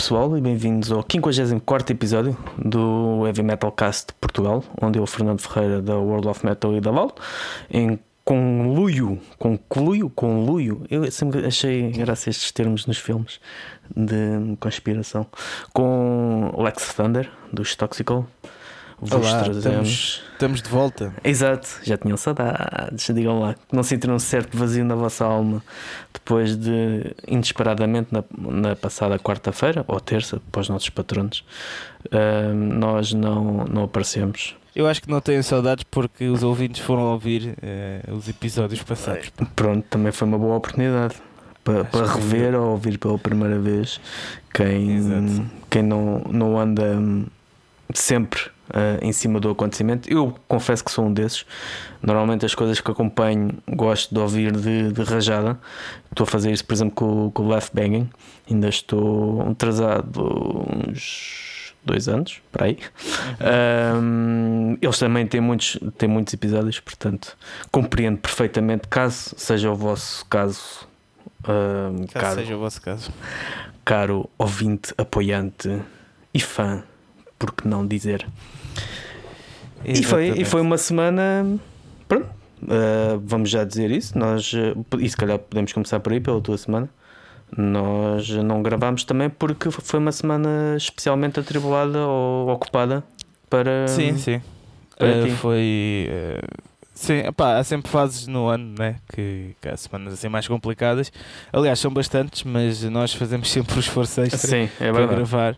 pessoal e bem-vindos ao 54 episódio do Heavy Metal Cast de Portugal, onde eu, Fernando Ferreira da World of Metal e da Val, em conluio, concluio, conluio, eu sempre achei graça estes termos nos filmes de conspiração, com Lex Thunder, dos Toxical, Olá. Estamos, estamos, de volta. Exato, já tinham saudades. Digam lá, não sentiram um certo vazio na vossa alma depois de, inesperadamente, na, na passada quarta-feira ou terça, para os nossos patronos, uh, nós não, não aparecemos. Eu acho que não tenho saudades porque os ouvintes foram ouvir uh, os episódios passados. Pronto, também foi uma boa oportunidade para, para rever que... ou ouvir pela primeira vez quem, quem não, não anda sempre uh, em cima do acontecimento. Eu confesso que sou um desses. Normalmente as coisas que acompanho gosto de ouvir de, de rajada. Estou a fazer isso, por exemplo, com, com o Left Banging. Ainda estou atrasado uns dois anos, para aí. Uhum. eles também têm muitos, têm muitos episódios, portanto compreendo perfeitamente, caso seja o vosso caso. Uh, caso caro, seja o vosso caso. Caro ouvinte, apoiante e fã, por que não dizer? E foi, e foi uma semana. Pronto, uh, vamos já dizer isso. Nós, uh, e se calhar podemos começar por aí, pela tua semana. Nós não gravámos também porque foi uma semana especialmente atribulada ou ocupada para. Sim, sim. Para uh, foi. Sim, epá, há sempre fases no ano né, que, que há semanas assim mais complicadas. Aliás, são bastantes, mas nós fazemos sempre o esforço extra Sim, é para gravar.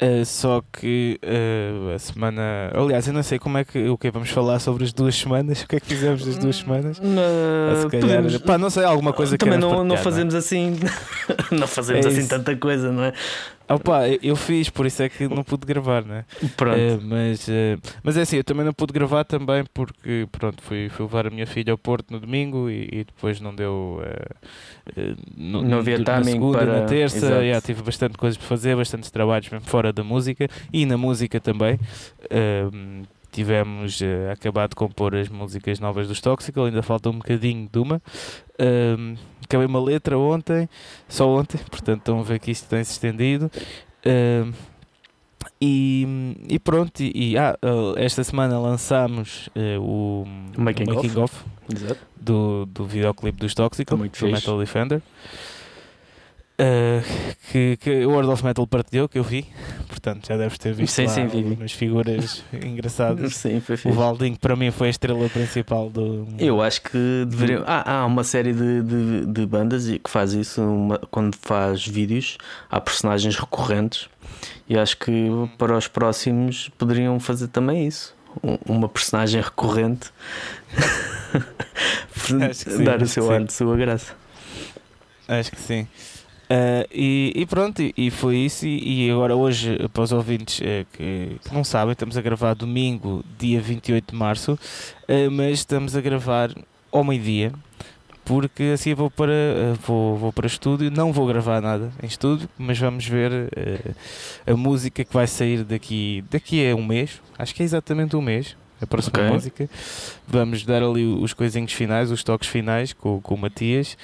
Uh, só que uh, a semana. Aliás, eu não sei como é que. O que vamos falar sobre as duas semanas? O que é que fizemos das duas semanas? Uh, se calhar, podemos... Pá, não sei, alguma coisa que Também não, não fazemos não é? assim. não fazemos é assim tanta coisa, não é? Opa, eu fiz, por isso é que não pude gravar, né? Pronto. Uh, mas, uh, mas é assim, eu também não pude gravar também porque, pronto, fui, fui levar a minha filha ao Porto no domingo e, e depois não deu. Uh, no, não havia timing na segunda, para... na terça, já tive bastante coisas para fazer, bastantes trabalhos mesmo fora da música e na música também. Tivemos uh, acabado de compor as músicas novas dos Toxical, ainda falta um bocadinho de uma acabei uma letra ontem, só ontem, portanto estão a ver que isto tem se estendido. Uh, e, e, pronto, e, e ah, esta semana lançámos uh, o, o Making, o making Off, off do, do videoclipe dos Toxic, do Metal Defender. Uh, que, que o World of Metal partilhou, que eu vi, portanto já deves ter visto sim, lá sim, umas figuras engraçadas. Sim, O Valdinho, para mim, foi a estrela principal do. Eu acho que deveria. Ah, há uma série de, de, de bandas que faz isso uma, quando faz vídeos, há personagens recorrentes, e acho que para os próximos poderiam fazer também isso. Uma personagem recorrente dar o seu ar de sua graça. Acho que sim. Uh, e, e, pronto, e, e foi isso. E, e, agora, hoje, para os ouvintes uh, que, não sabem, estamos a gravar domingo, dia 28 de março, uh, mas estamos a gravar ao meio-dia, porque assim vou para, vou, vou para estúdio. Não vou gravar nada em estúdio, mas vamos ver a música que vai sair daqui, daqui a um mês. Acho que é exatamente um mês a próxima okay. música. Vamos dar ali os coisinhos finais, os toques finais com, com o Matias.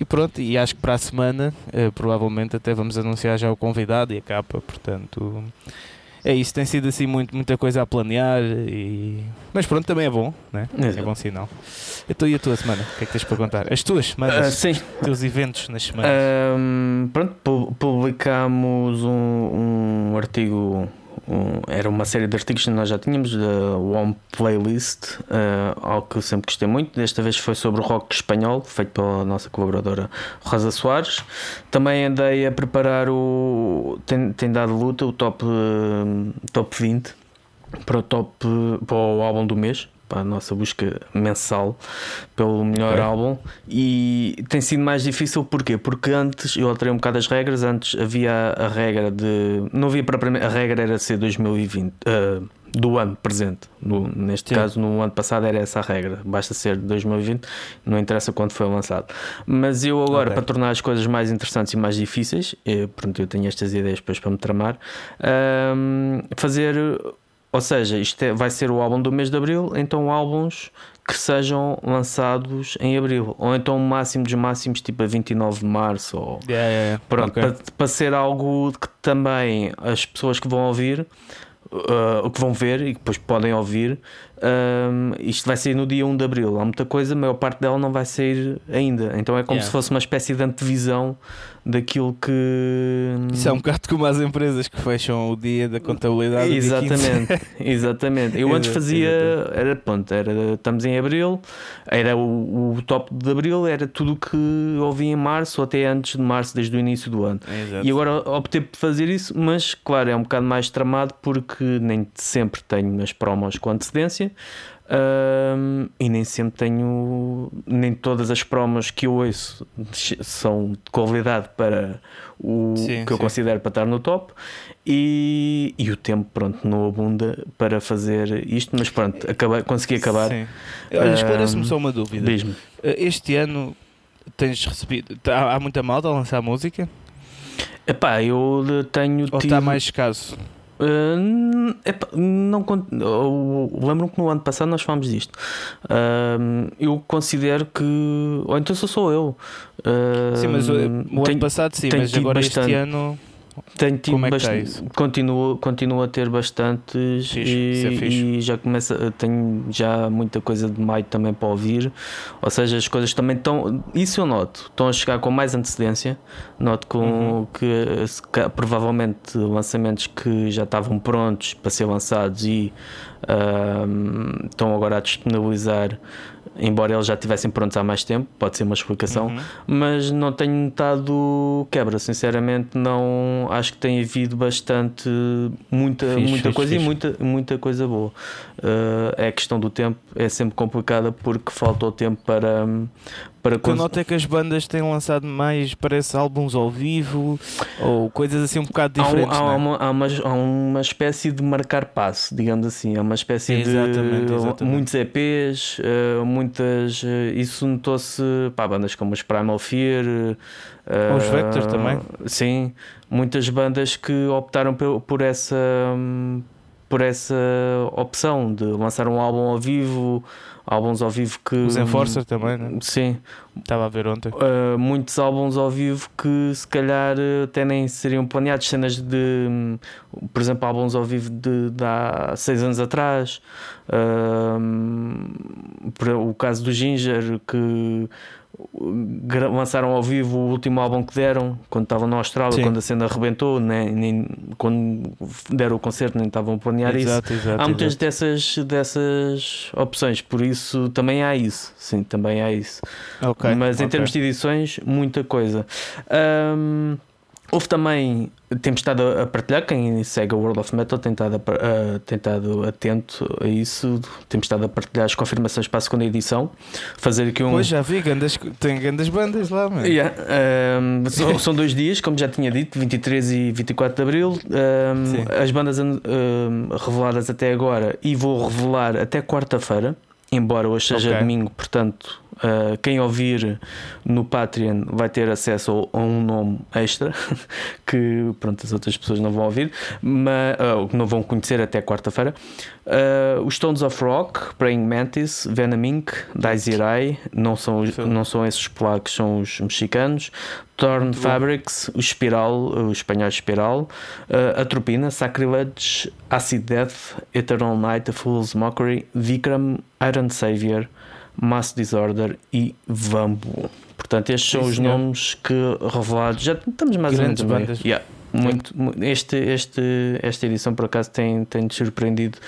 E pronto, e acho que para a semana uh, provavelmente até vamos anunciar já o convidado e a capa, portanto. É isso, tem sido assim muito, muita coisa a planear, e... mas pronto, também é bom, né? é bom sinal. Então, e a tua semana? O que é que tens para contar? As tuas semanas? Uh, sim. Os teus eventos nas semanas? Um, pronto, publicamos um, um artigo era uma série de artigos que nós já tínhamos da One Playlist, uh, algo que eu sempre gostei muito. Desta vez foi sobre rock espanhol, feito pela nossa colaboradora Rosa Soares. Também andei a preparar o. Tem, tem dado luta o top, uh, top 20 para o top para o álbum do mês para a nossa busca mensal pelo melhor okay. álbum e tem sido mais difícil porquê? Porque antes eu alterei um bocado as regras, antes havia a regra de não havia propriamente a regra era ser 2020 uh, ah, do ano presente. No, neste Sim. caso, no ano passado era essa a regra. Basta ser de 2020, não interessa quando foi lançado. Mas eu agora, okay. para tornar as coisas mais interessantes e mais difíceis, eu, pronto, eu tenho estas ideias depois para me tramar, um, fazer ou seja, isto é, vai ser o álbum do mês de abril, então álbuns que sejam lançados em abril, ou então o máximo dos máximos, tipo a 29 de março, ou Yeah, yeah, yeah. pronto, Ok. para, para ser algo que também as pessoas que vão ouvir, uh, o que vão ver e que depois podem ouvir, um, isto vai sair no dia 1 de abril. Há muita coisa, a maior parte dela não vai sair ainda, então é como Yeah. se fosse uma espécie de antevisão daquilo que. Isso é um bocado como as empresas que fecham o dia da contabilidade. no dia 15. Exatamente, exatamente. Eu antes fazia, era pronto, era, estamos em abril, era o, o top de abril, era tudo o que ouvi em março ou até antes de março, desde o início do ano. Exato. E agora optei por fazer isso, mas claro, é um bocado mais tramado porque nem sempre tenho as promos com antecedência. Ahm, e nem sempre tenho, nem todas as promos que eu ouço são de qualidade para o Sim, que eu sim. considero para estar no top. E, e o tempo, pronto, não abunda para fazer isto, mas pronto, acabei, consegui acabar. Sim. Olha, esclarece-me Ahm, só uma dúvida. Diz-me. Uh, Este ano tens recebido. tá- há muita malta a lançar música? Epá, eu tenho Ou tido- está mais escasso? Uh, epá, não con- eu lembro-me que no ano passado nós falámos disto. Uh, eu considero que. Ou então sou só eu. Uh, Sim, mas o, o ano tenho, passado sim, mas agora bastante. este ano. Tenho tido como é que isso? continuo, continuo a ter bastantes Fixe, isso é e, e já começa, tenho já muita coisa de maio também para ouvir. Ou seja, as coisas também estão. Isso eu noto, estão a chegar com mais antecedência. Noto com Uhum. que, ca- provavelmente lançamentos que já estavam prontos para ser lançados e ahm, estão agora a disponibilizar, embora eles já estivessem prontos há mais tempo, pode ser uma explicação, Uhum. mas não tenho notado quebra, sinceramente não acho que tem havido bastante muita, Fixe, muita fixe, coisa e fixe. muita, muita coisa boa. Uh, é a questão do tempo, é sempre complicada porque falta o tempo para, para que eu noto é que as bandas têm lançado mais, parece, álbuns ao vivo ou coisas assim um bocado Há, um- diferentes. há não é? uma, há, uma, há uma espécie de marcar passo, digamos assim. Há uma espécie Exatamente, de exatamente. muitos EPs, eh, muitas. eh, isso notou-se para bandas como os Primal Fear. eh, Os Vector também. Sim, muitas bandas que optaram por, por essa. Por essa opção de lançar um álbum ao vivo, álbuns ao vivo que. Os Enforcer também, né? Sim, Estava a ver ontem. Uh, muitos álbuns ao vivo que se calhar até nem seriam planeados, cenas de, por exemplo, álbuns ao vivo de, de há seis anos atrás. Uh, o caso do Ginger, que lançaram ao vivo o último álbum que deram quando estavam na Austrália, Sim. quando a cena arrebentou, nem, nem, quando deram o concerto, nem estavam a planear isso. Exato, exato. Há muitas exato. dessas, dessas opções, por isso também há isso. Sim, também há isso. Ok, Mas em termos de edições, muita coisa. Ahm, houve também, temos estado a partilhar, quem segue a World of Metal tem estado, a a- tem estado atento a isso, temos estado a partilhar as confirmações para a segunda edição, fazer aqui um. Pois já vi, grandes, tem grandes bandas lá, mano. Yeah, ahm, são, são dois dias, como já tinha dito, 23 e 24 de Abril. Sim. as bandas ahm, reveladas até agora e vou revelar até quarta-feira, embora hoje seja Ok. domingo, portanto, ah, quem ouvir no Patreon vai ter acesso a um nome extra que pronto, as outras pessoas não vão ouvir, mas ah, não vão conhecer até quarta-feira. Ah, os Stones of Rock, Praying Mantis, Venom Inc., Daizirai, não são, os- não são esses polacos, são os mexicanos. Torn Fabrics, o Espiral, o espanhol Espiral, uh, Atropina, Sacrilege, Acid Death, Eternal Night, A Fool's Mockery, Vikram, Iron Savior, Mass Disorder e Vambu. Portanto, estes são Sim, os senhor. nomes que revelados. Já estamos mais Grandes ou menos. Yeah. Muito, mu- este, este, esta edição por acaso tem, tem surpreendido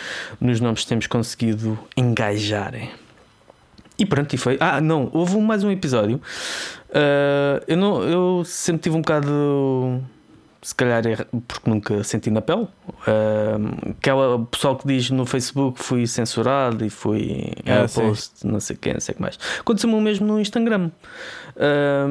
nos nomes que temos conseguido engajar. E pronto, e foi. Ah, não, houve mais um episódio. Ah, eu, não, eu sempre tive um bocado. Se calhar é porque nunca senti na pele. Ah, aquela pessoal que diz no Facebook fui censurado e fui Ah, sim. post, não sei o que, não sei o que mais. Aconteceu-me o mesmo no Instagram. Ah,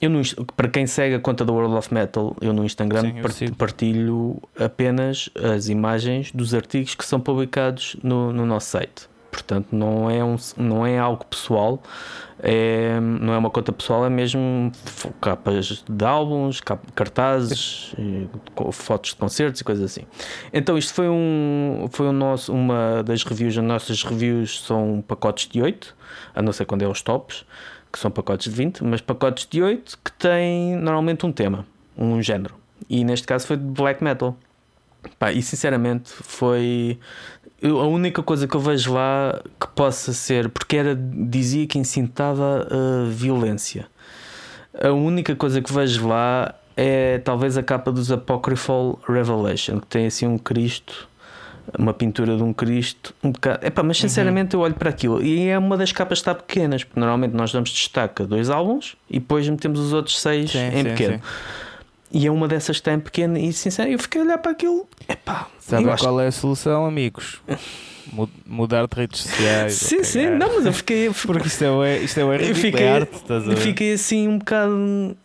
eu no, para quem segue a conta da World of Metal, eu no Instagram Sim, eu part- partilho apenas as imagens dos artigos que são publicados no, no nosso site. Portanto, não é, um, não é algo pessoal, é, não é uma conta pessoal, é mesmo capas de álbuns, cartazes, fotos de concertos e coisas assim. Então, isto foi, um, foi um nosso, uma das reviews. As nossas reviews são pacotes de 8, a não ser quando é os tops, que são pacotes de 20, mas pacotes de 8 que têm normalmente um tema, um género. E neste caso foi de black metal. Pá, e sinceramente foi a única coisa que eu vejo lá que possa ser, porque era, dizia que incitava a violência. A única coisa que vejo lá é talvez a capa dos Apocryphal Revelation, que tem assim um Cristo, uma pintura de um Cristo, um bocado. Epá, mas sinceramente uhum. eu olho para aquilo e é uma das capas que está pequenas, porque normalmente nós damos destaque a dois álbuns e depois metemos os outros seis sim, em sim, pequeno. Sim. E é uma dessas em pequeno e sinceramente eu fiquei a olhar para aquilo. Epá, Sabe qual é a solução, amigos? Mudar de redes sociais. Sim, sim, não, mas eu fiquei. Porque isto é o, isto é o eu fiquei, arte, estás a ver? Fiquei assim um bocado.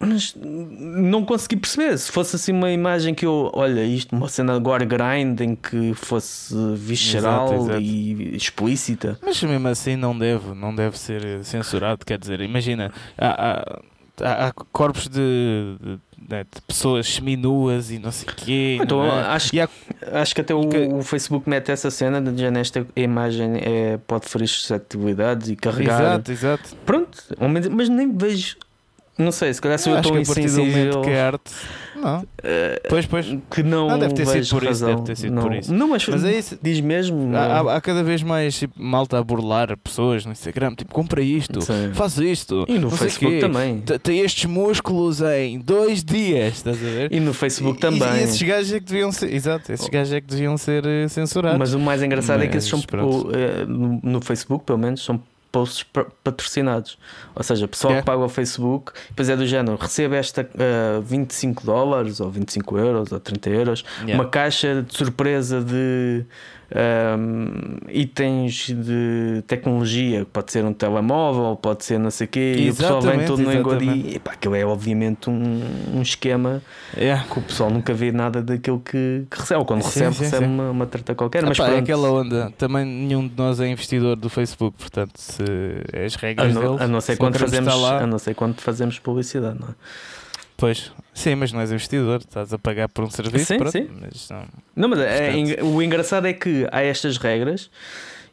Mas não consegui perceber. Se fosse assim uma imagem que eu, olha, isto, uma cena agora grind em que fosse visceral exato, exato. e explícita. Mas mesmo assim não deve, não deve ser censurado. Quer dizer, imagina, há, há há, há corpos de, de, de, pessoas seminuas e não sei o quê. Então, é? acho, há, acho que até o, que... o, Facebook mete essa cena, já nesta imagem é, pode ferir suscetibilidades e carregar. Exato, exato. Pronto, mas nem vejo não sei, se calhar se eu, eu estou insensível. que é arte. Não. Uh, pois, pois. Que não, não deve ter sido por razão. isso. Deve ter sido não. por isso. Não, mas, mas é isso. Diz mesmo. Há, há, cada vez mais tipo, malta a burlar pessoas no Instagram. Tipo, compra isto, Sim. faz isto. E no Facebook também. Tem estes músculos em dois dias. Estás a ver? E no Facebook e, também. E, esses gajos é que deviam ser. Exato, esses gajos é que deviam ser eh, censurados. Mas o mais engraçado mas, é que esses são. Eh, no Facebook, pelo menos, são posts patrocinados. Ou seja, pessoal yeah. que paga o Facebook, depois é do género, recebe esta uh, 25 dólares, ou 25 euros, ou 30 euros, yeah. uma caixa de surpresa de um, itens de tecnologia, pode ser um telemóvel, pode ser não sei o quê, e o pessoal vem todo no engodim. E aquilo é obviamente um, um esquema yeah. que o pessoal nunca vê nada daquilo que, que recebe, ou quando sim, recebe, sim, recebe sim. Uma, uma treta qualquer. mas pá, é aquela onda, também nenhum de nós é investidor do Facebook, portanto, se as regras a não, deles, a não ser quando fazemos, lá... a não ser quando fazemos publicidade, não é? Pois, sim, mas não és investidor, estás a pagar por um serviço. Sim, pronto, sim. Mas não, não mas é, o engraçado é que há estas regras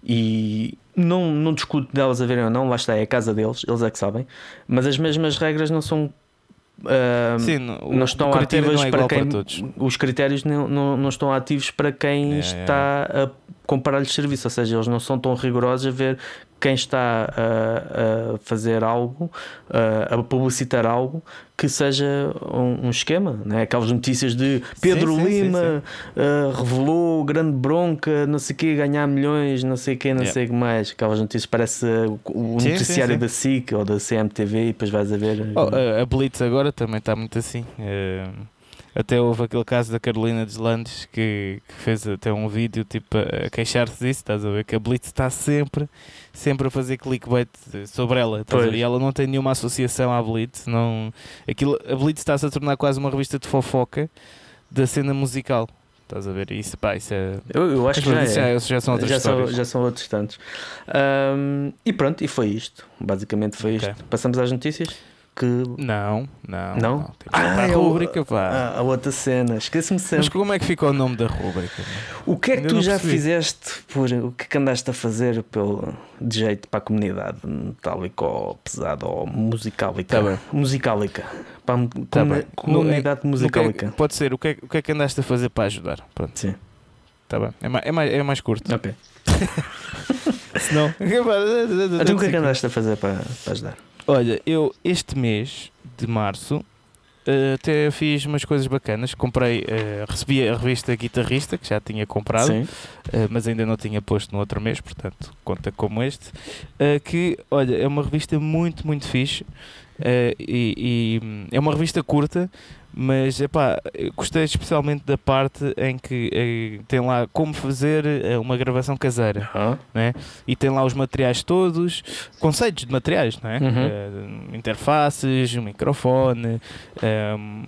e não, não discuto delas a verem ou não, lá está, é a casa deles, eles é que sabem, mas as mesmas regras não são. Uh, Sim, não, não estão ativas não é para quem. Para os critérios não, não, não, estão ativos para quem é, está é. a comparar-lhes serviço, ou seja, eles não são tão rigorosos a ver quem está a, a fazer algo, a, a, publicitar algo que seja um, um, esquema, né? aquelas notícias de Pedro sim, sim, Lima sim, uh, revelou grande bronca, não sei o que, ganhar milhões, não sei o que, não yeah. sei o que mais. Aquelas notícias parece o noticiário da SIC ou da CMTV e depois vais a ver. Oh, a Blitz agora também está muito assim. Uh até houve aquele caso da Carolina Deslandes que, que fez até um vídeo tipo a, queixar-se disso, estás a ver? Que a Blitz está sempre, sempre a fazer clickbait sobre ela, estás a ver? E ela não tem nenhuma associação à Blitz. Não, aquilo, a Blitz está-se a tornar quase uma revista de fofoca da cena musical. Estás a ver? Isso, pá, isso é. Eu, eu acho que já, é. já, já, são outras já. São, já são outros tantos. Um, e pronto, e foi isto. Basicamente foi okay. isto. Passamos às notícias que. Não, não. Não? não. Ah, a rubrica, pá. A, a outra cena, esqueci-me sempre. Mas como é que ficou o nome da rubrica? O que é que tu já percebi. fizeste por. O que é que andaste a fazer pelo, de jeito para a comunidade metálica ou pesada ou musicálica? Tá musicálica. Para a tá com, comunidade no, musicálica. É, pode ser, o que, é, o que é que andaste a fazer para ajudar? Pronto. Sim. Tá bem. É mais, é mais, é mais curto. Ok. Senão. então o que é que andaste a fazer para, para ajudar? Olha, eu este mês de março uh, até fiz umas coisas bacanas. Comprei, uh, recebi a revista Guitarrista, que já tinha comprado, uh, mas ainda não tinha posto no outro mês, portanto, conta como este. que, olha, é uma revista muito, muito fixe. E, e, hum, é uma revista curta, mas epá, gostei especialmente da parte em que eh, tem lá como fazer eh, uma gravação caseira uhum. né? e tem lá os materiais todos, conceitos de materiais, não é? Uhum. Uh, interfaces, microfone, um,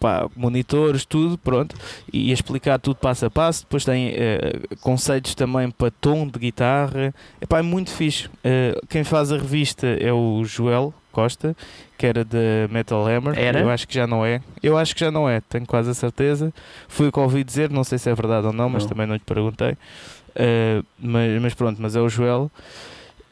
pá, monitores, tudo, pronto, e explicar tudo passo a passo. Depois tem uh, conceitos também para tom de guitarra. Epá, é muito fixe. Uh, quem faz a revista é o Joel Costa, que era da Metal Hammer. Era? Eu acho que já não é. Eu acho que já não é, tenho quase a certeza. Foi o que ouvi dizer, não sei se é verdade ou não, mas Não. também não lhe perguntei. Uh, mas, mas pronto, mas é o Joel.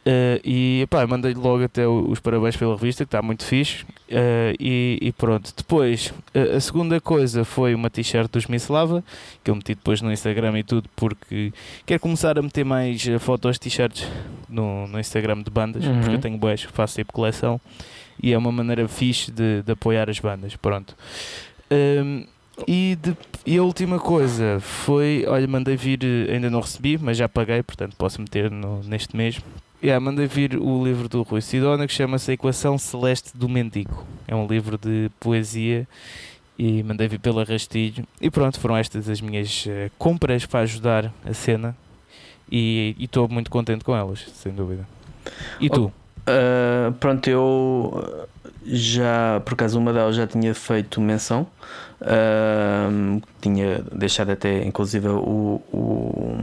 Uh, e pá, mandei-lhe logo até os parabéns pela revista, que está muito fixe. Uh, e, e pronto, depois uh, a segunda coisa foi uma t-shirt dos Miss Lava, que eu meti depois no Instagram e tudo, porque quero começar a meter mais fotos de t-shirts no, no Instagram de bandas, Uhum. porque eu tenho boas, faço tipo coleção e é uma maneira fixe de, de apoiar as bandas. Pronto. Um, e, de- e a última coisa foi, olha, mandei vir, ainda não recebi, mas já paguei, portanto posso meter no- neste mês. Yeah, mandei vir o livro do Rui Sidona que chama-se A Equação Celeste do Mendigo. É um livro de poesia e mandei vir pela Rastilho. E pronto, foram estas as minhas eh, compras para ajudar a cena e estou muito contente com elas, sem dúvida. E tu? Uh, pronto, eu uh, já, por acaso, uma delas já tinha feito menção, uh, tinha deixado até, inclusive, o, o,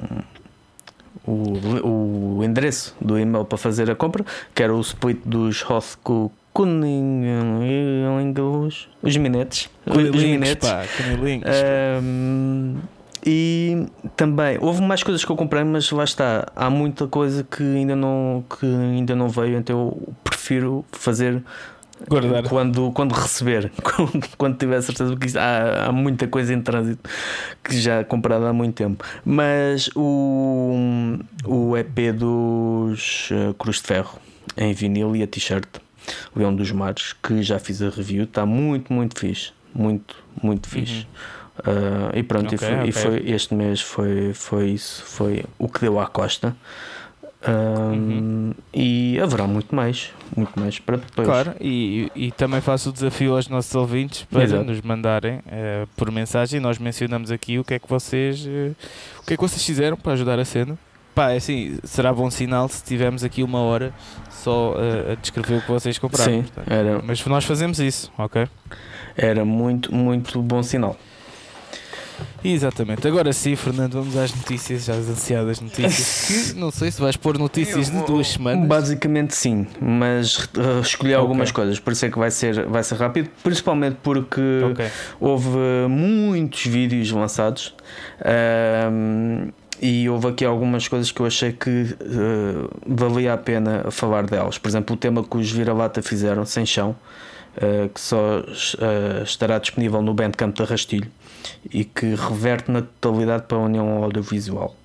o, o endereço do e-mail para fazer a compra, que era o split dos Hoth com Cunningham, os minetes. Os minetes. pá. Um, e também houve mais coisas que eu comprei, mas lá está, há muita coisa que ainda não, que ainda não veio, então eu prefiro fazer Guardar. quando, quando receber, quando, tiver certeza, porque há, há muita coisa em trânsito que já comprada há muito tempo. Mas o, o EP dos uh, Cruz de Ferro em vinil e a t-shirt Leão dos Mares, que já fiz a review, está muito, muito fixe. Muito, muito fixe. Uh, e pronto, e Ok, foi, e ok. foi- este mês foi, foi isso, foi o que deu à costa. Um, Uhum. E haverá muito mais, muito mais para depois. Claro, e, e também faço o desafio aos nossos ouvintes para Exato. nos mandarem eh, por mensagem. Nós mencionamos aqui o que é que vocês eh, o que é que vocês fizeram para ajudar a cena. Pá, é assim, será bom sinal se tivermos aqui uma hora só eh, a descrever o que vocês compraram. Sim, portanto. era, Mas nós fazemos isso, ok? era muito, muito bom sinal. Exatamente. Agora sim, Fernando, vamos às notícias, às ansiadas notícias. que não sei se vais pôr notícias de duas semanas. Basicamente sim, mas uh, escolhi algumas coisas, por isso é que vai ser, vai ser rápido, principalmente porque Ok. houve muitos vídeos lançados ahm, e houve aqui algumas coisas que eu achei que uh, valia a pena falar delas. Por exemplo, o tema que os Vira-Lata fizeram, Sem Chão, uh, que só uh, estará disponível no Bandcamp da Rastilho e que reverte na totalidade para a União Audiovisual.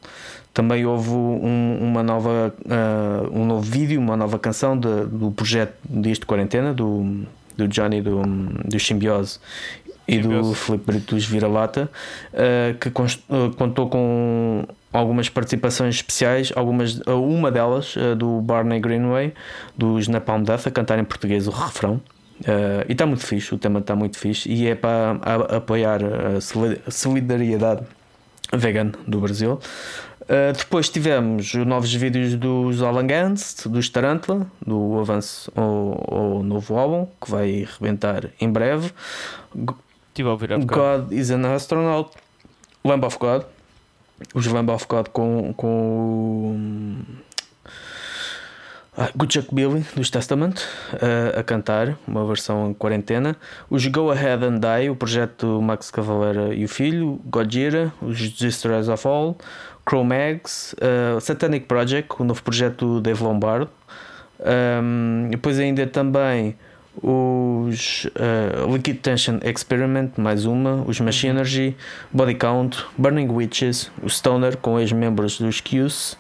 Também houve um, uma nova, uh, um novo vídeo, uma nova canção de- do projeto Dias de Quarentena, do, do Johnny do, do Simbiose e do. Filipe Brito dos Vira-Lata, uh, que const- uh, contou com algumas participações especiais, algumas, uma delas do Barney Greenway, dos Napalm Death, a cantar em português o refrão. Uh, e está muito fixe, o tema está muito fixe e é para a- apoiar a soli- a solidariedade vegan do Brasil. Uh, depois tivemos os novos vídeos dos Alan Gans, dos Tarantula, do avanço ao, ao novo álbum, que vai rebentar em breve. Estive a ouvir bocado. God is an Astronaut, Lamb of God, os Lamb of God com, com o ah, Good Chuck Billy dos Testament uh, a cantar, uma versão em quarentena. Os Go Ahead and Die, o projeto Max Cavalera e o filho, Godzilla, os Destroyers of All, Chromags, uh, Satanic Project, o novo projeto do Dave Lombardo. Um, depois ainda também os uh, Liquid Tension Experiment, mais uma, os Machinery, Body Count, Burning Witches, o Stoner com ex-membros dos Qs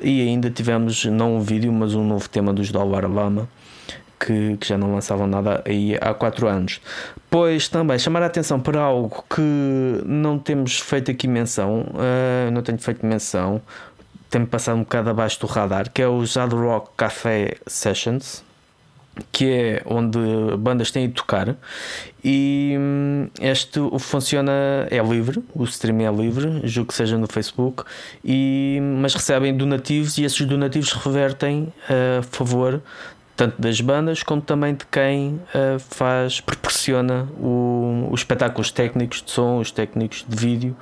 e ainda tivemos não um vídeo, mas um novo tema dos Dollar Lama que, que já não lançavam nada aí há 4 anos. Pois também chamar a atenção para algo que não temos feito aqui menção, uh, não tenho feito menção, tem-me passado um bocado abaixo do radar, que é o Jad Rock Café Sessions, que é onde bandas têm de tocar. E hum, este funciona é livre, o streaming é livre, julgo que seja no Facebook, e, mas recebem donativos e esses donativos revertem a favor tanto das bandas como também de quem uh, faz, proporciona o, os espetáculos técnicos de som, os técnicos de vídeo.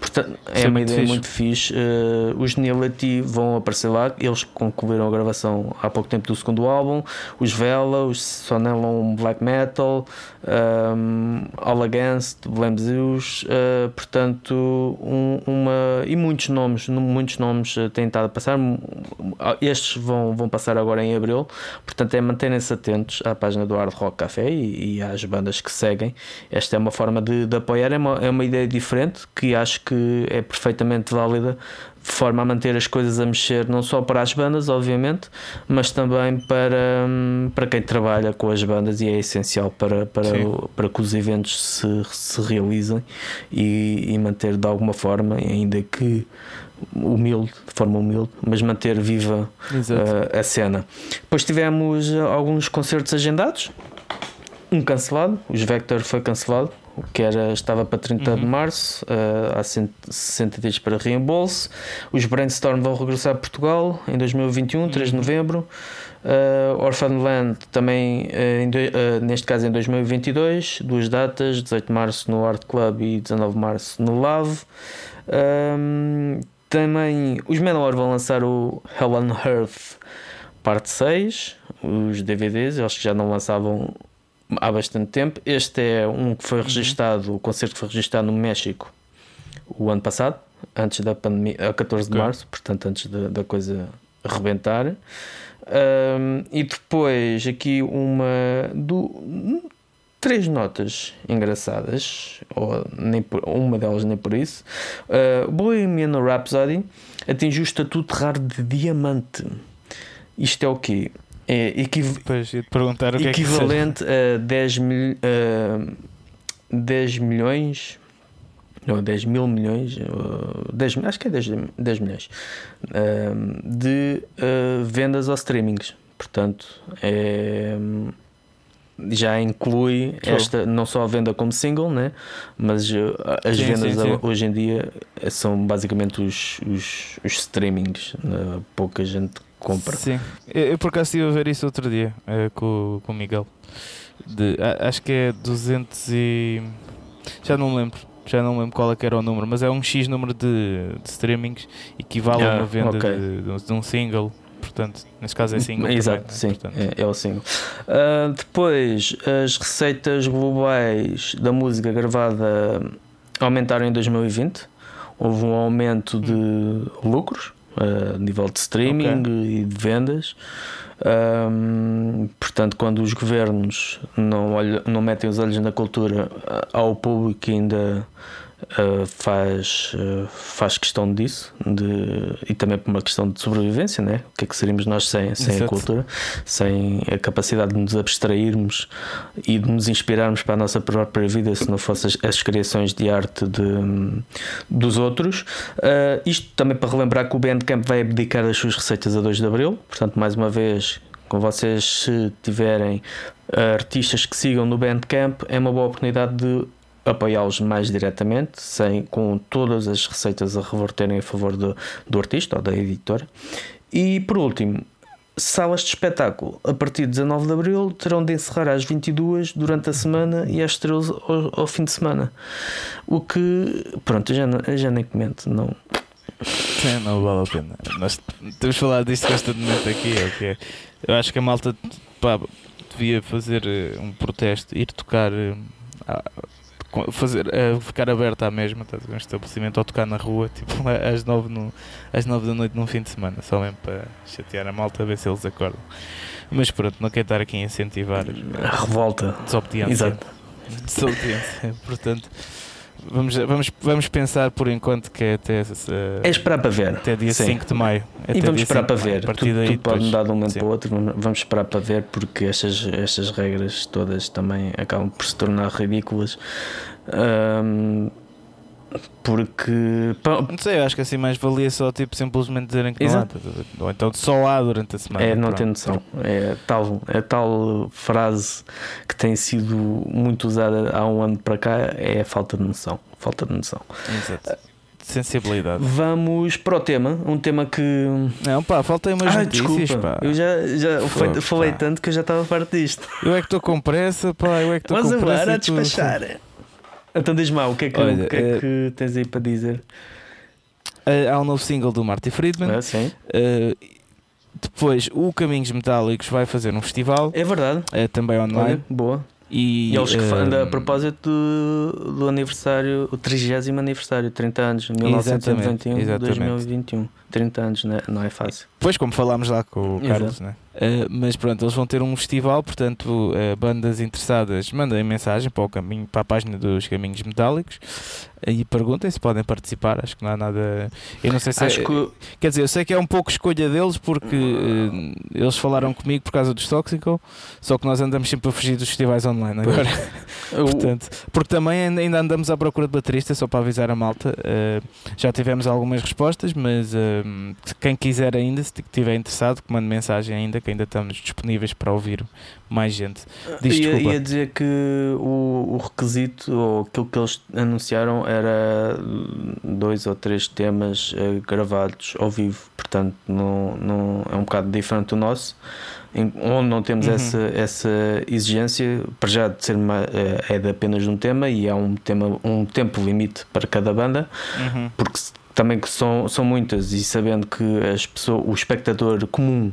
Portanto, é, é uma ideia fixe. muito fixe. Uh, os Nilati vão aparecer lá, eles concluíram a gravação há pouco tempo do segundo álbum. Os Vela, os Sonelon Black Metal, um, All Against, Blame Zeus, uh, portanto, um, uma. e muitos nomes, muitos nomes têm estado a passar. Estes vão, vão passar agora em abril. Portanto, Portanto, é manterem-se atentos à página do Hard Rock Café e, e às bandas que seguem. Esta é uma forma de, de apoiar, é uma, é uma ideia diferente que acho que é perfeitamente válida de forma a manter as coisas a mexer, não só para as bandas, obviamente, mas também para, hum, para quem trabalha com as bandas e é essencial para, para, para que os eventos se, se realizem e, e manter de alguma forma, ainda que humilde, de forma humilde, mas manter viva uh, a cena. Depois tivemos alguns concertos agendados, um cancelado, os Vector foi cancelado, que era, estava para 30 uhum. de março, uh, há 60 dias para reembolso. Os Brainstorm vão regressar a Portugal em 2021, uhum. 3 de novembro. Uh, Orphanland também, uh, do, uh, neste caso em 2022, duas datas, 18 de março no Art Club e 19 de março no Lave. Um, também os Menor vão lançar o Hell on Earth parte 6, os DVDs, eles que já não lançavam há bastante tempo. Este é um que foi uhum. registado, o concerto que foi registado no México o ano passado, antes da pandemia, a 14 de okay. março, portanto antes da, da coisa arrebentar. Um, e depois aqui uma do três notas engraçadas, ou nem por, uma delas nem por isso. Uh, Bohemian Rhapsody atingiu o estatuto raro de diamante. Isto é o quê? É equiv o equivalente que é que a 10, mil, uh, 10 milhões. Não, 10 mil milhões, 10, acho que é 10, 10 milhões uh, de uh, vendas aos streamings. Portanto, é, já inclui esta não só a venda como single, né? mas uh, as sim, vendas sim, sim. hoje em dia são basicamente os, os, os streamings, né? pouca gente compra. Sim, eu, eu por acaso estive a ver isso outro dia uh, com, com o Miguel. De, acho que é 200 e. Já não lembro. Já não lembro qual é que era o número, mas é um X número de, de streamings equivale ah, a uma venda okay. de, de, um single portanto, neste caso é single. Exato, também, sim, né? é, é, o single. Uh, depois, as receitas globais da música gravada aumentaram em 2020. Houve um aumento de hum. lucros uh, a nível de streaming okay. e de vendas. Um, portanto, quando os governos não, olham, não metem os olhos na cultura, ao público ainda uh, faz, uh, faz questão disso de, e também por uma questão de sobrevivência, né? o que é que seríamos nós sem, sem a cultura, sem a capacidade de nos abstrairmos e de nos inspirarmos para a nossa própria vida se não fossem as, as, criações de arte de, dos outros. Uh, isto também para relembrar que o Bandcamp vai abdicar as suas receitas a 2 de Abril, portanto, mais uma vez com vocês, se tiverem artistas que sigam no Bandcamp, é uma boa oportunidade de apoiá-los mais diretamente, sem, com todas as receitas a reverterem a favor do, do artista ou da editora. E por último, salas de espetáculo a partir de 19 de Abril terão de encerrar às 22 durante a semana e às 13 ao, ao fim de semana. O que, pronto, eu já, já nem comento, não. Sim, não vale a pena. Nós temos falado disto constantemente aqui. Okay? Eu acho que a malta pá, devia fazer eh, um protesto, ir tocar eh, fazer, uh, ficar aberta à mesma, estás um estabelecimento ou tocar na rua, tipo às nove, no, às nove da noite num fim de semana, só mesmo para chatear a malta, a ver se eles acordam. Mas pronto, não quero estar aqui a incentivar a revolta, desobediência. Exato. Desobediência. Portanto, Vamos, vamos, vamos pensar por enquanto que é até. Uh, é esperar para ver. Até dia Sim. 5 de maio. E vamos esperar para ver. Tudo, tudo pode mudar de um momento Sim. para o outro. Vamos esperar para ver porque estas, estas regras todas também acabam por se tornar ridículas. Um, porque. Não sei, eu acho que assim mais valia só tipo simplesmente dizerem que Exato. não há. Ou então só há durante a semana. É, não tem noção. É tal, é tal frase que tem sido muito usada há um ano para cá, é a falta de noção. Falta de noção. Exato. sensibilidade. Vamos para o tema, um tema que. Não, pá, faltem umas ah, notícias, desculpa. pá. Eu já, já Fogo, falei pá. tanto que eu já estava farto disto. Eu é que estou com pressa, pá, eu é que estou com pressa. embora a e tu- despachar. Então diz-me lá, o que é que, Olha, o que, é eh, que tens aí para dizer? Ah, há um novo single do Marty Friedman. Ah, sim. Ah, depois, o Caminhos Metálicos vai fazer um festival, É verdade. ah, também online. Olha, boa. E, E eles que anda a propósito do, do aniversário, o 30 aniversário, 30 anos, 1991 exatamente. 2021. 30 anos, né? não é fácil. Depois, como falámos lá com o. Carlos, né? Uh, mas pronto, eles vão ter um festival, portanto, uh, bandas interessadas mandem mensagem para, o caminho, para a página dos Caminhos Metálicos uh, e perguntem se podem participar. Acho que não há nada. Eu não sei se Acho é- que Quer dizer, eu sei que é um pouco escolha deles porque uh, eles falaram comigo por causa dos Toxical, só que nós andamos sempre a fugir dos festivais online agora. Portanto, porque também ainda- andamos à procura de baterista, só para avisar a malta. Uh, já tivemos algumas respostas, mas um, quem quiser ainda, se estiver interessado, que mande mensagem ainda, que ainda estamos disponíveis para ouvir mais gente. Diz ia, desculpa. ia dizer que o, o requisito ou aquilo que eles anunciaram era dois ou três temas eh, gravados ao vivo, portanto não, não é um bocado diferente do nosso, em- onde não temos Uhum. essa, essa exigência para já de ser uma, eh, é de apenas um tema e há um tema um tempo limite para cada banda Uhum. porque se- também que são, são muitas e sabendo que as pessoas, o espectador comum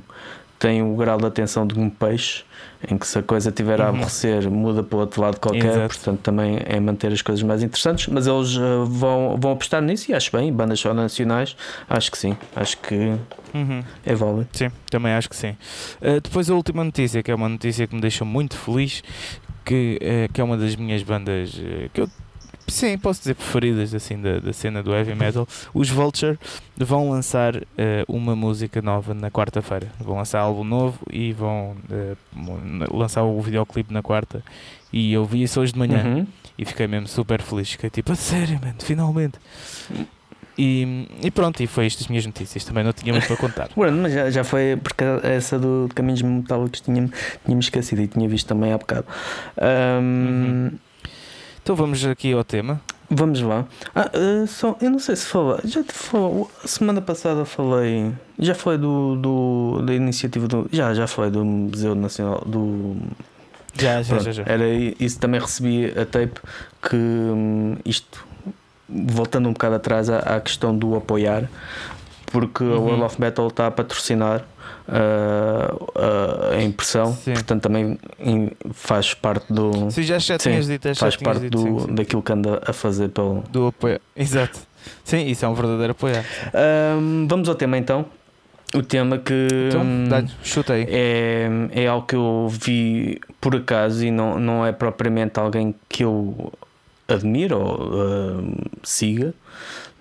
tem o grau de atenção de um peixe em que se a coisa tiver a Uhum. aborrecer muda para o outro lado qualquer, Exato. portanto também é manter as coisas mais interessantes, mas eles eh, vão, vão apostar nisso e acho bem, bandas só nacionais, acho que sim, acho que Uhum. é válido. Sim, também acho que sim. Uh, depois a última notícia, que é uma notícia que me deixou muito feliz, que, uh, que é uma das minhas bandas uh, que eu sim, posso dizer preferidas assim da, da cena do heavy metal. Os Vulture vão lançar uh, uma música nova na quarta-feira. Vão lançar álbum novo e vão uh, lançar o videoclipe na quarta. E eu vi isso hoje de manhã Uhum. e fiquei mesmo super feliz. Fiquei tipo, a sério, mano, finalmente. E, e pronto, e foi isto as minhas notícias. Também não tinha muito para contar. Bueno, mas já, já foi porque essa do de Caminhos Metálicos tinha-me tinha esquecido e tinha visto também há bocado. Ahm, Uhum. Então vamos aqui ao tema. Vamos lá. Ah, eh, só, eu não sei se falei. Já te falei. Semana passada falei. Já falei do, do, da iniciativa do. Já, já falei do Museu Nacional. Do, Já, já, pronto, já. já. Era isso também recebi a tape que hum, isto. Voltando um bocado atrás à, à questão do apoiar, porque a Uhum. World of Metal está a patrocinar ah, a impressão, Sim. portanto também faz parte do. Sim, já, já Sim, tinhas dito, já faz tinhas parte dito, do, sim, daquilo que anda a fazer pelo, do apoio. Exato. Sim, isso é um verdadeiro apoiar. Ahm, vamos ao tema então. O tema que Então, hum, aí. é, é algo que eu vi por acaso e não, não é propriamente alguém que eu admiro ou ahm, siga,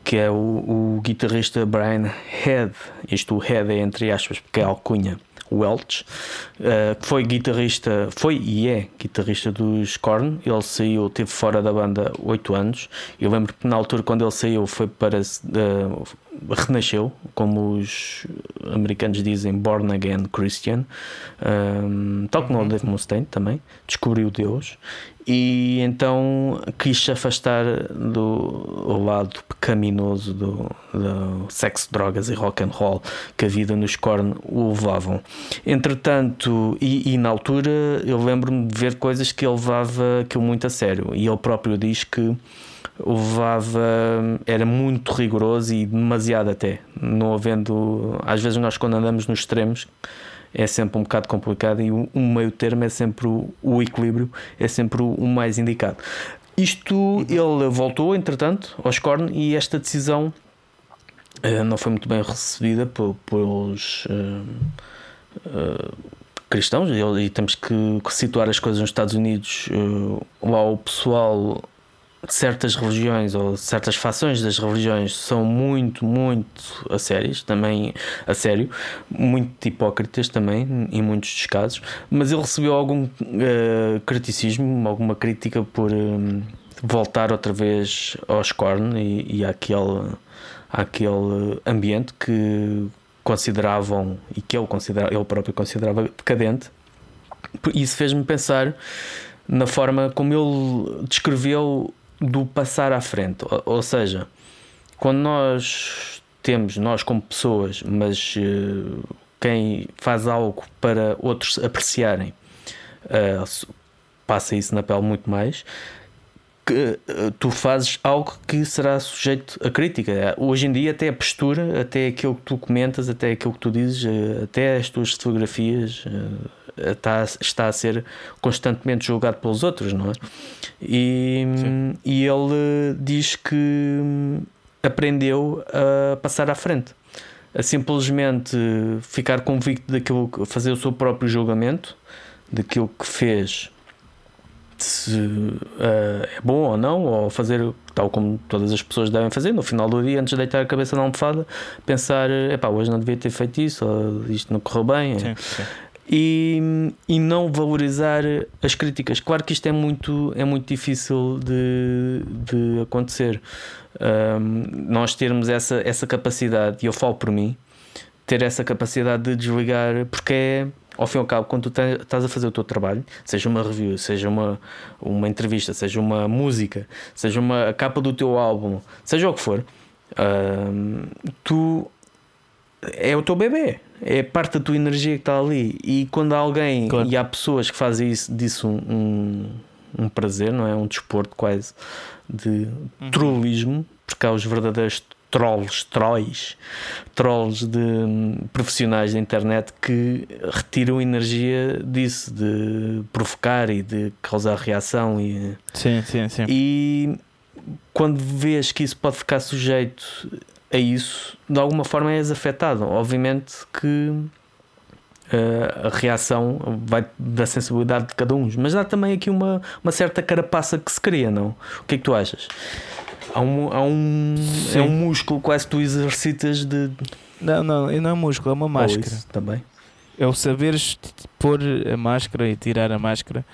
que é o, o guitarrista Brian Head. Isto o Head é entre aspas, porque é alcunha. Welch, uh, que foi guitarrista, foi e é guitarrista dos Korn. Ele saiu, teve fora da banda 8 anos. Eu lembro que na altura, quando ele saiu, foi para. uh, renasceu, como os americanos dizem, born again Christian. Um, tal como o Dave Mustaine também, descobriu Deus. E então quis se afastar do lado pecaminoso do, do sexo, drogas e rock and roll que a vida nos Korn o levavam. Entretanto, e, e na altura eu lembro-me de ver coisas que ele levava aquilo muito a sério. E ele próprio diz que levava, era muito rigoroso e demasiado até. Não havendo, às vezes nós quando andamos nos extremos é sempre um bocado complicado e o, o meio termo é sempre o, o equilíbrio, é sempre o, o mais indicado. Isto ele voltou, entretanto, aos Korn e esta decisão eh, não foi muito bem recebida por- pelos eh, eh, cristãos e, e temos que situar as coisas nos Estados Unidos. lá o pessoal certas religiões ou certas fações das religiões são muito, muito a sérias, também a sério, muito hipócritas também, em muitos dos casos, mas ele recebeu algum eh, criticismo, alguma crítica por eh, voltar outra vez aos Korn e, e àquele, àquele ambiente que consideravam e que ele, considera, ele próprio considerava decadente. Isso fez-me pensar na forma como ele descreveu do passar à frente, ou, ou seja, quando nós temos, nós como pessoas, mas uh, quem faz algo para outros apreciarem, uh, passa isso na pele muito mais. Que, uh, tu fazes algo que será sujeito a crítica. Hoje em dia, até a postura, até aquilo que tu comentas, até aquilo que tu dizes, até as tuas fotografias está, está a ser constantemente julgado pelos outros, não é? E, e ele diz que aprendeu a passar à frente, a simplesmente ficar convicto daquilo, fazer o seu próprio julgamento daquilo que fez se uh, é bom ou não, ou fazer tal como todas as pessoas devem fazer, no final do dia, antes de deitar a cabeça na almofada, pensar: epá, hoje não devia ter feito isso, ou isto não correu bem. Sim, sim e, e não valorizar as críticas. Claro que isto é muito, é muito difícil de, de acontecer. Um, nós termos essa, essa capacidade, e eu falo por mim, ter essa capacidade de desligar, porque é, ao fim e ao cabo, quando tu estás a fazer o teu trabalho, seja uma review, seja uma, uma entrevista, seja uma música, seja uma capa do teu álbum, seja o que for, tu é o teu bebê é parte da tua energia que está ali. E quando há alguém, claro. e há pessoas que fazem isso, disso um, um, um prazer, não é? Um desporto quase de uhum. trollismo, porque há os verdadeiros trolls, trolls, trolls de um, profissionais da internet que retiram energia disso, de provocar e de causar reação. E, sim, sim, sim. E quando vês que isso pode ficar sujeito a isso, de alguma forma és afetado. Obviamente que uh, a reação vai da sensibilidade de cada um, mas há também aqui uma, uma certa carapaça que se cria, não? O que é que tu achas? Há um, há um, é um músculo quase que tu exercitas de. Não, não, não é um músculo, é uma máscara. também. É o saberes pôr a máscara e tirar a máscara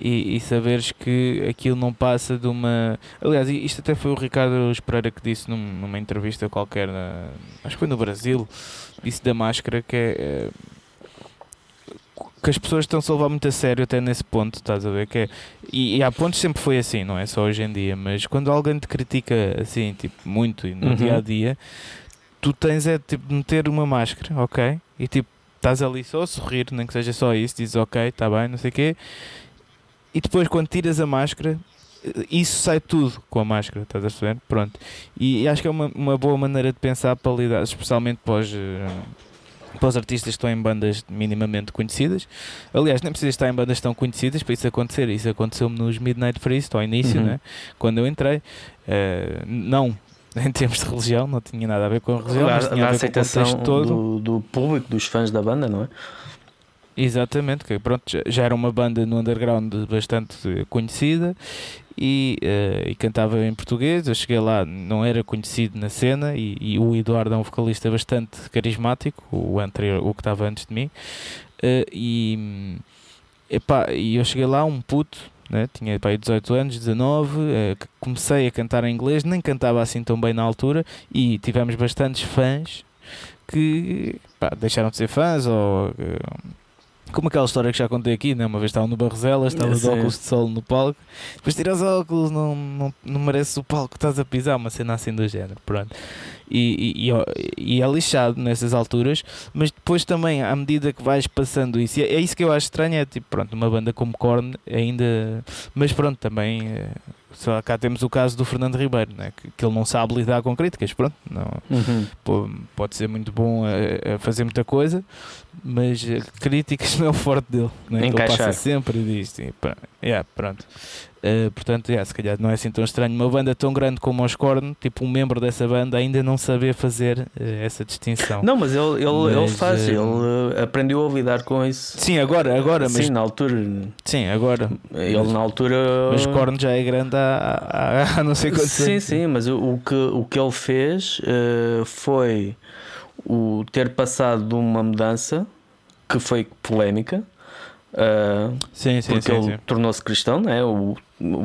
e, e, saberes que aquilo não passa de uma. Aliás, isto até foi o Ricardo Espereira que disse num, numa entrevista qualquer, na, acho que foi no Brasil, disse da máscara que é, é. que as pessoas estão-se a levar muito a sério até nesse ponto, estás a ver? Que é, e, e há pontos sempre foi assim, não é só hoje em dia, mas quando alguém te critica assim, tipo, muito no uhum. dia a dia, tu tens é tipo meter uma máscara, ok? E tipo, estás ali só a sorrir, nem que seja só isso, dizes ok, está bem, não sei o quê e depois quando tiras a máscara isso sai tudo com a máscara, estás a perceber? Pronto. E, e, acho que é uma, uma boa maneira de pensar para lidar, especialmente para os, eh, para os artistas que estão em bandas minimamente conhecidas. Aliás, nem precisa estar em bandas tão conhecidas para isso acontecer. Isso aconteceu-me nos Midnight Freeze, ao início, uhum. né? quando eu entrei. Uh, não em termos de religião, não tinha nada a ver com a religião, mas tinha a, a aceitação todo. Do, do público, dos fãs da banda, não é? Exatamente, que pronto, já era uma banda no underground bastante conhecida e, uh, e cantava em português. Eu cheguei lá, não era conhecido na cena e, e o Eduardo é um vocalista bastante carismático, o, anterior, o que estava antes de mim. Uh, e, epá, eu cheguei lá, um puto, né? tinha epá, 18 anos, 19, uh, comecei a cantar em inglês, nem cantava assim tão bem na altura e tivemos bastantes fãs que pá, deixaram de ser fãs ou como aquela história que já contei aqui, né? uma vez estava no Barroselas, estava de óculos de sol no palco, depois tiras os óculos, não, não, não mereces o palco que estás a pisar, uma cena assim do género, pronto. E, e, e, e, é lixado nessas alturas, mas depois também, à medida que vais passando isso, é, é isso que eu acho estranho, é tipo, pronto, uma banda como Korn ainda, mas pronto, também eh, só cá temos o caso do Fernando Ribeiro, né? que, que ele não sabe lidar com críticas. Pronto, não, uhum. pode ser muito bom a, a, fazer muita coisa, mas críticas não é o forte dele. Né? Ele passa sempre e diz: yeah, pronto. Uh, portanto, yeah, se calhar não é assim tão estranho. Uma banda tão grande como os Korn, tipo um membro dessa banda, ainda não saber fazer uh, essa distinção. Não, mas ele, ele, mas, ele faz, uh, ele aprendeu a lidar com isso. Sim, agora, agora. Sim, mas, na altura. Sim, agora. Ele mas, na altura. Mas Korn já é grande há, há, há não sei quanto Sim, tempo. sim, mas o, o, que, o que ele fez foi o ter passado de uma mudança que foi polémica. Uh, sim, sim, porque sim, ele tornou-se cristão, né? o,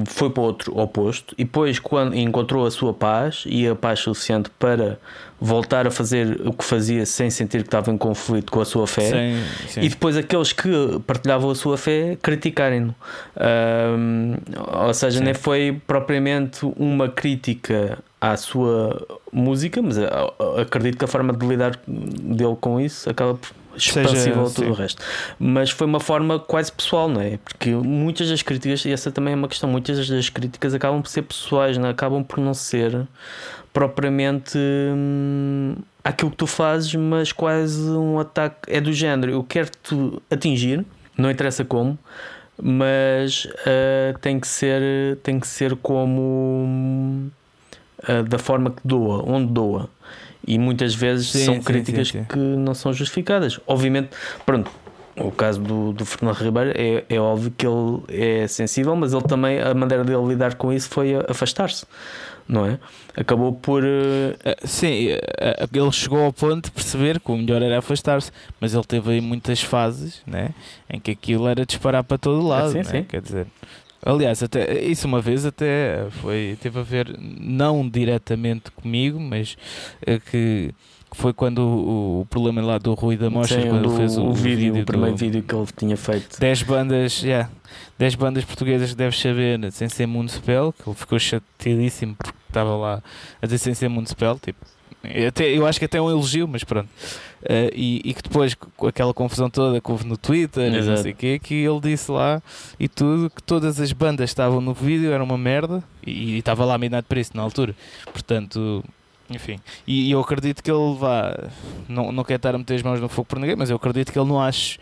foi para o outro oposto e depois quando encontrou a sua paz e a paz suficiente para voltar a fazer o que fazia sem sentir que estava em conflito com a sua fé e depois aqueles que partilhavam a sua fé criticarem-no ou seja, nem foi propriamente uma crítica à sua música, mas acredito que a forma de lidar dele com isso acaba por expansível a tudo o resto. Mas foi uma forma quase pessoal, não é? Porque muitas das críticas, e essa também é uma questão, muitas das críticas acabam por ser pessoais, não é? acabam por não ser propriamente hum, aquilo que tu fazes, mas quase um ataque. É do género, eu quero-te atingir, não interessa como, mas uh, tem, que ser, tem que ser como uh, da forma que doa, onde doa. E muitas vezes sim, são sim, críticas sim, que não são justificadas. Obviamente, pronto, o caso do, do Fernando Ribeiro é, é óbvio que ele é sensível, mas ele também, a maneira dele lidar com isso foi afastar-se não é? Acabou por. Uh... Sim, eh, ele chegou ao ponto de perceber que o melhor era afastar-se, mas ele teve aí muitas fases né, em que aquilo era disparar para todo lado. sim, né? sim. Quer dizer, aliás, até, isso uma vez até foi, teve a ver, não diretamente comigo, mas que foi quando o, o, problema lá do Rui da Mostra, Sim, quando do, fez o, o vídeo, vídeo o primeiro vídeo que ele tinha feito. 10 bandas, yeah, 10 bandas portuguesas que deves saber sem ser Municipal, que ele ficou chateadíssimo porque estava lá a dizer sem ser Municipal, tipo, até, eu acho que até é um elogio, mas pronto. Uh, e, e, que depois, com aquela confusão toda que houve no Twitter, não sei o quê, que ele disse lá e tudo que todas as bandas estavam no vídeo, era uma merda, e, e estava lá Midnight Priest na altura. Portanto, enfim, e, e, eu acredito que ele vá. Não, não quer estar a meter as mãos no fogo por ninguém, mas eu acredito que ele não acha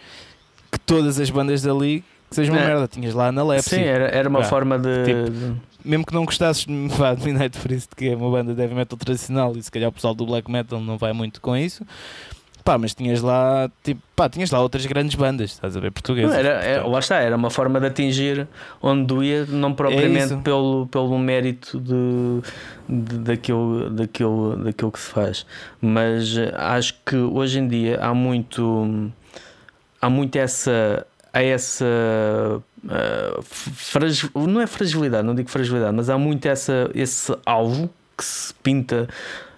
que todas as bandas dali sejam uma é. merda. Tinhas lá na Lepsi. Sim, era, era uma forma de, tipo, Mesmo que não gostasses de Midnight Priest, que é uma banda de heavy metal tradicional, e se calhar o pessoal do black metal não vai muito com isso, Pá, mas tinhas lá, tipo, pá, tinhas lá outras grandes bandas, estás a ver, portuguesas. Era, era, é, lá está, era uma forma de atingir onde doía, não é propriamente é pelo, pelo mérito de, de, daquilo, daquilo, daquilo que se faz. Mas eh, acho que hoje em dia há muito, há muito essa, há essa uh, não é fragilidade, não digo fragilidade, mas há muito essa, esse alvo que se pinta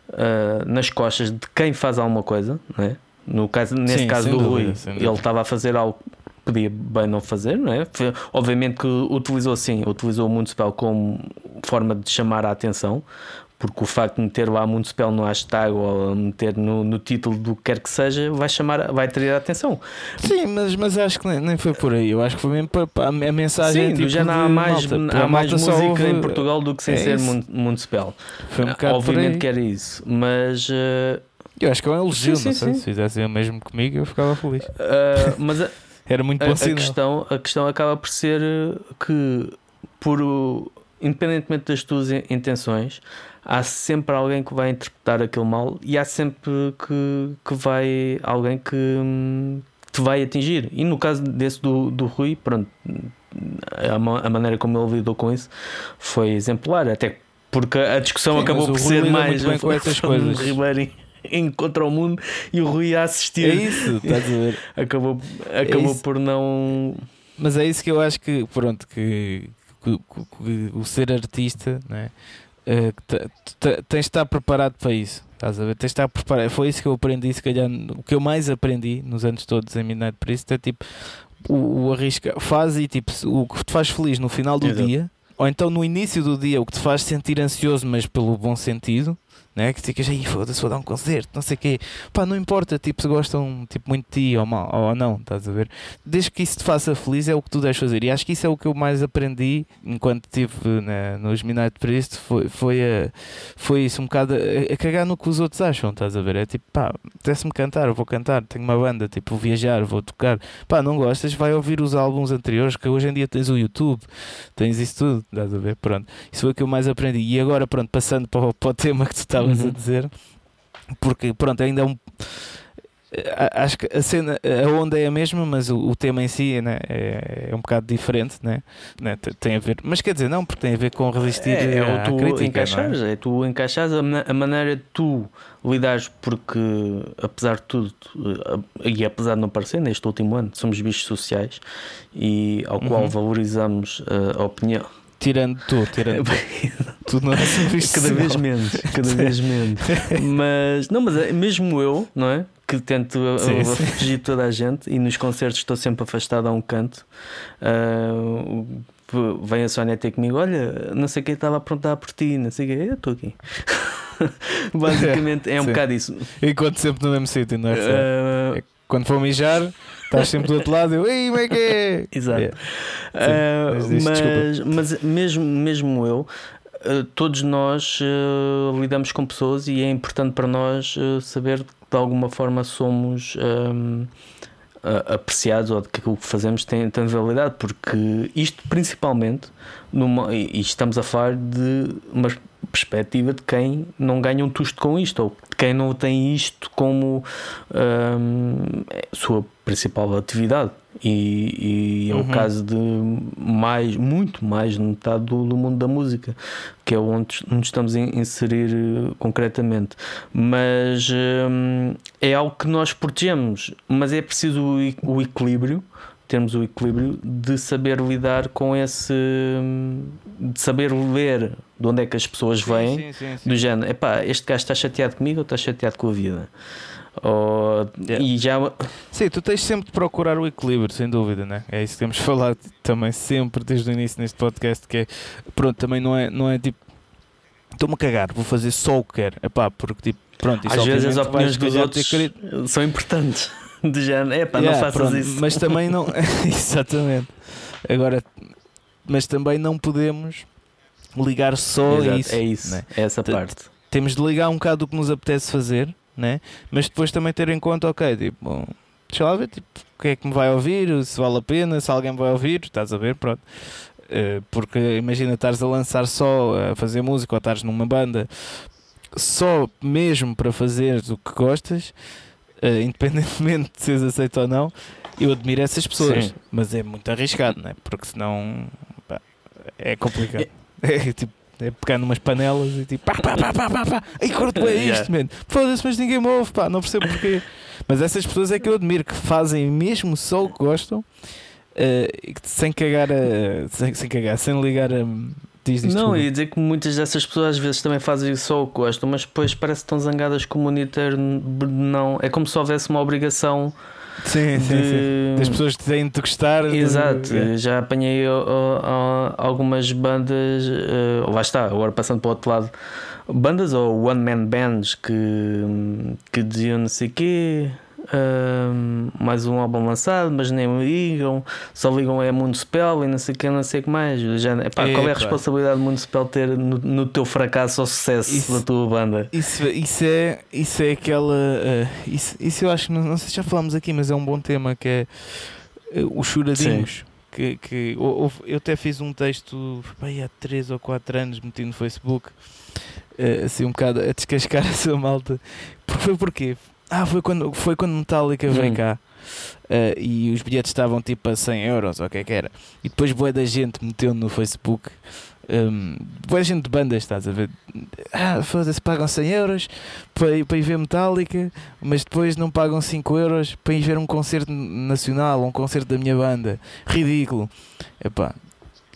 uh, nas costas de quem faz alguma coisa, né? no caso, nesse Sim, caso do dúvida, Rui, ele estava a fazer algo que podia bem não fazer, não é? Obviamente que utilizou assim, utilizou o Municipal como forma de chamar a atenção, porque o facto de meter lá Municipal no hashtag ou meter no, no título do que quer que seja vai chamar, vai ter a atenção. Sim, mas, mas acho que nem, nem foi por aí. Eu acho que foi mesmo para, para a mensagem. Sim, tipo já não há mais, malta, há mais música ouve... em Portugal do que sem é ser Municipal. Foi um bocado Obviamente que era isso, mas. Uh... Eu acho que é um elogio, sim, não sei. Sim. Se fizessem o mesmo comigo, eu ficava feliz. Uh, mas a, era muito bom a, a questão, a questão acaba por ser que, por, independentemente das tuas intenções, há sempre alguém que vai interpretar aquele mal e há sempre que, que vai alguém que hum, te vai atingir. E no caso desse do, do Rui, pronto, a, a maneira como ele lidou com isso foi exemplar, até porque a discussão Sim, acabou por ser mais bem com essas coisas. Ribeiro em contra o mundo e o Rui a assistir. É isso, estás a ver? acabou acabou é por não. Mas é isso que eu acho que, pronto, que, que, o ser artista, né? Uh, tens de estar preparado para isso. Estás a ver? Tens de estar preparado. Foi isso que eu aprendi, se calhar, o que eu mais aprendi nos anos todos em Midnight Priest é tipo o, o arrisca, faz e tipo o que te faz feliz no final do Exato. dia, ou então no início do dia, o que te faz sentir ansioso, mas pelo bom sentido, né? que ficas aí, foda-se, vou dar um concerto, não sei o quê. Pá, não importa, tipo, se gostam tipo, muito de ti ou, mal, ou não, estás a ver? Desde que isso te faça feliz é o que tu deves fazer. E acho que isso é o que eu mais aprendi enquanto estive né, nos Midnight Priest, foi, foi, a, foi isso, um bocado a, a, cagar no que os outros acham, estás a ver? É tipo, pá, desce-me cantar, vou cantar, tenho uma banda, tipo, vou viajar, vou tocar. Pá, não gostas, vai ouvir os álbuns anteriores, que hoje em dia tens o YouTube, tens isso tudo, estás a ver? Pronto, isso foi o que eu mais aprendi. E agora, pronto, passando para para o tema que tu estavas estavas uhum. a dizer, porque pronto, ainda é um. Acho que a cena, a onda é a mesma, mas o, o tema em si né, é, é, um bocado diferente, né? né? Tem a ver, mas quer dizer, não, porque tem a ver com resistir é, é tu crítica. Encaixares, é? é? tu encaixares a, a, maneira de tu lidares, porque apesar de tudo, e apesar de não parecer, neste último ano somos bichos sociais e ao qual uhum. valorizamos a opinião Tirando tu, tirando tu. tu não és Cada vez menos, cada vez menos. Mas, não, mas é mesmo eu, não é? Que tento sim, sim. fugir toda a gente e nos concertos estou sempre afastado a um canto. Uh, vem a Sónia ter comigo: Olha, não sei quem estava a perguntar por ti, não sei o que, eu estou aqui. Basicamente é um Sim. bocado isso. Enquanto sempre no mesmo sítio, não é? Uh, É Quando for mijar, estás sempre do outro lado eu, ei, como é que é? Exato. Yeah. Uh, mas diz, mas, mas mesmo, mesmo eu, uh, todos nós uh, lidamos com pessoas e é importante para nós uh, saber que de alguma forma somos um, a- apreciados ou de que aquilo que fazemos tem, tem validade, porque isto principalmente, numa, e e estamos a falar de uma perspectiva de quem não ganha um tusto com isto, ou de quem não tem isto como hum, sua principal atividade. E, e é o Uhum. caso de mais, muito mais de metade do, do mundo da música, que é onde nos estamos a inserir eh, concretamente. Mas hum, é algo que nós protegemos, mas é preciso o, o equilíbrio, termos o equilíbrio de saber lidar com esse. de saber ler de onde é que as pessoas vêm. Sim, sim, sim. Do género, epá, este gajo está chateado comigo ou está chateado com a vida? Ou, Yeah. E já Sim, tu tens sempre de procurar o equilíbrio, sem dúvida, né? É isso que temos falado também sempre desde o início neste podcast, que é, pronto, também não é, não é tipo, estou-me a cagar, vou fazer só o que quero, epá, porque tipo, pronto, às vezes as opiniões dos outros querido- são importantes. Do género, epá, Yeah, não faças pronto, isso. Mas também não, exatamente, agora, mas também não podemos ligar só a Exato, isso, é isso, né? é essa T- parte. temos de ligar um bocado do que nos apetece fazer, né? mas depois também ter em conta, ok, tipo, bom, deixa lá ver tipo, o que é que me vai ouvir, se vale a pena, se alguém vai ouvir, estás a ver, pronto. Eh, porque imagina estares a lançar só a fazer música ou estares numa banda só mesmo para fazer o que gostas, eh, independentemente de seres aceito ou não, eu admiro essas pessoas, Sim. mas é muito arriscado, né? porque senão pá, é complicado. É, tipo, é pegar numas panelas e tipo pá, pá, pá, pá, pá, pá. Ei, curto é Yeah. isto, mano. Foda-se, mas ninguém me ouve, pá, não percebo porquê. Mas essas pessoas é que eu admiro, que fazem mesmo só o que gostam, e que sem cagar, a, sem, sem cagar, sem ligar a. Diz isto Não, tudo. ia dizer que muitas dessas pessoas às vezes também fazem só o que gostam, mas depois parece que estão zangadas com o monitor. Não, é como se houvesse uma obrigação Sim, sim, sim. de. Das pessoas que têm de gostar. de- Exato, é. já apanhei ó, ó, ó, algumas bandas, eh, lá está, agora passando para o outro lado, bandas ou one man bands que, que diziam não sei o quê, mais um álbum lançado, mas nem me ligam, só ligam é Municipal e não sei o que, não sei o que mais. Já, epá, qual é a responsabilidade do Municipal ter no, no teu fracasso ou sucesso Isso- da tua banda? Isso, isso, é, isso é aquela. eh, isso, isso eu acho que não, não sei se já falámos aqui, mas é um bom tema que é eh, os choradinhos. Que, que hou- houve- eu até fiz um texto bem, há 3 ou 4 anos, meti no Facebook, eh, assim um bocado a descascar essa malta. Porque foi porquê? Ah, foi quando, foi quando Metallica veio Hum. cá. eh, e os bilhetes estavam tipo a 100 euros, ou o que é que era. E depois boa da gente meteu no Facebook. Um, boa gente de bandas, estás a ver? Ah, foda-se, pagam 100 euros para, para ir ver Metallica, mas depois não pagam 5 euros para ir ver um concerto nacional, um concerto da minha banda. Ridículo. Epá,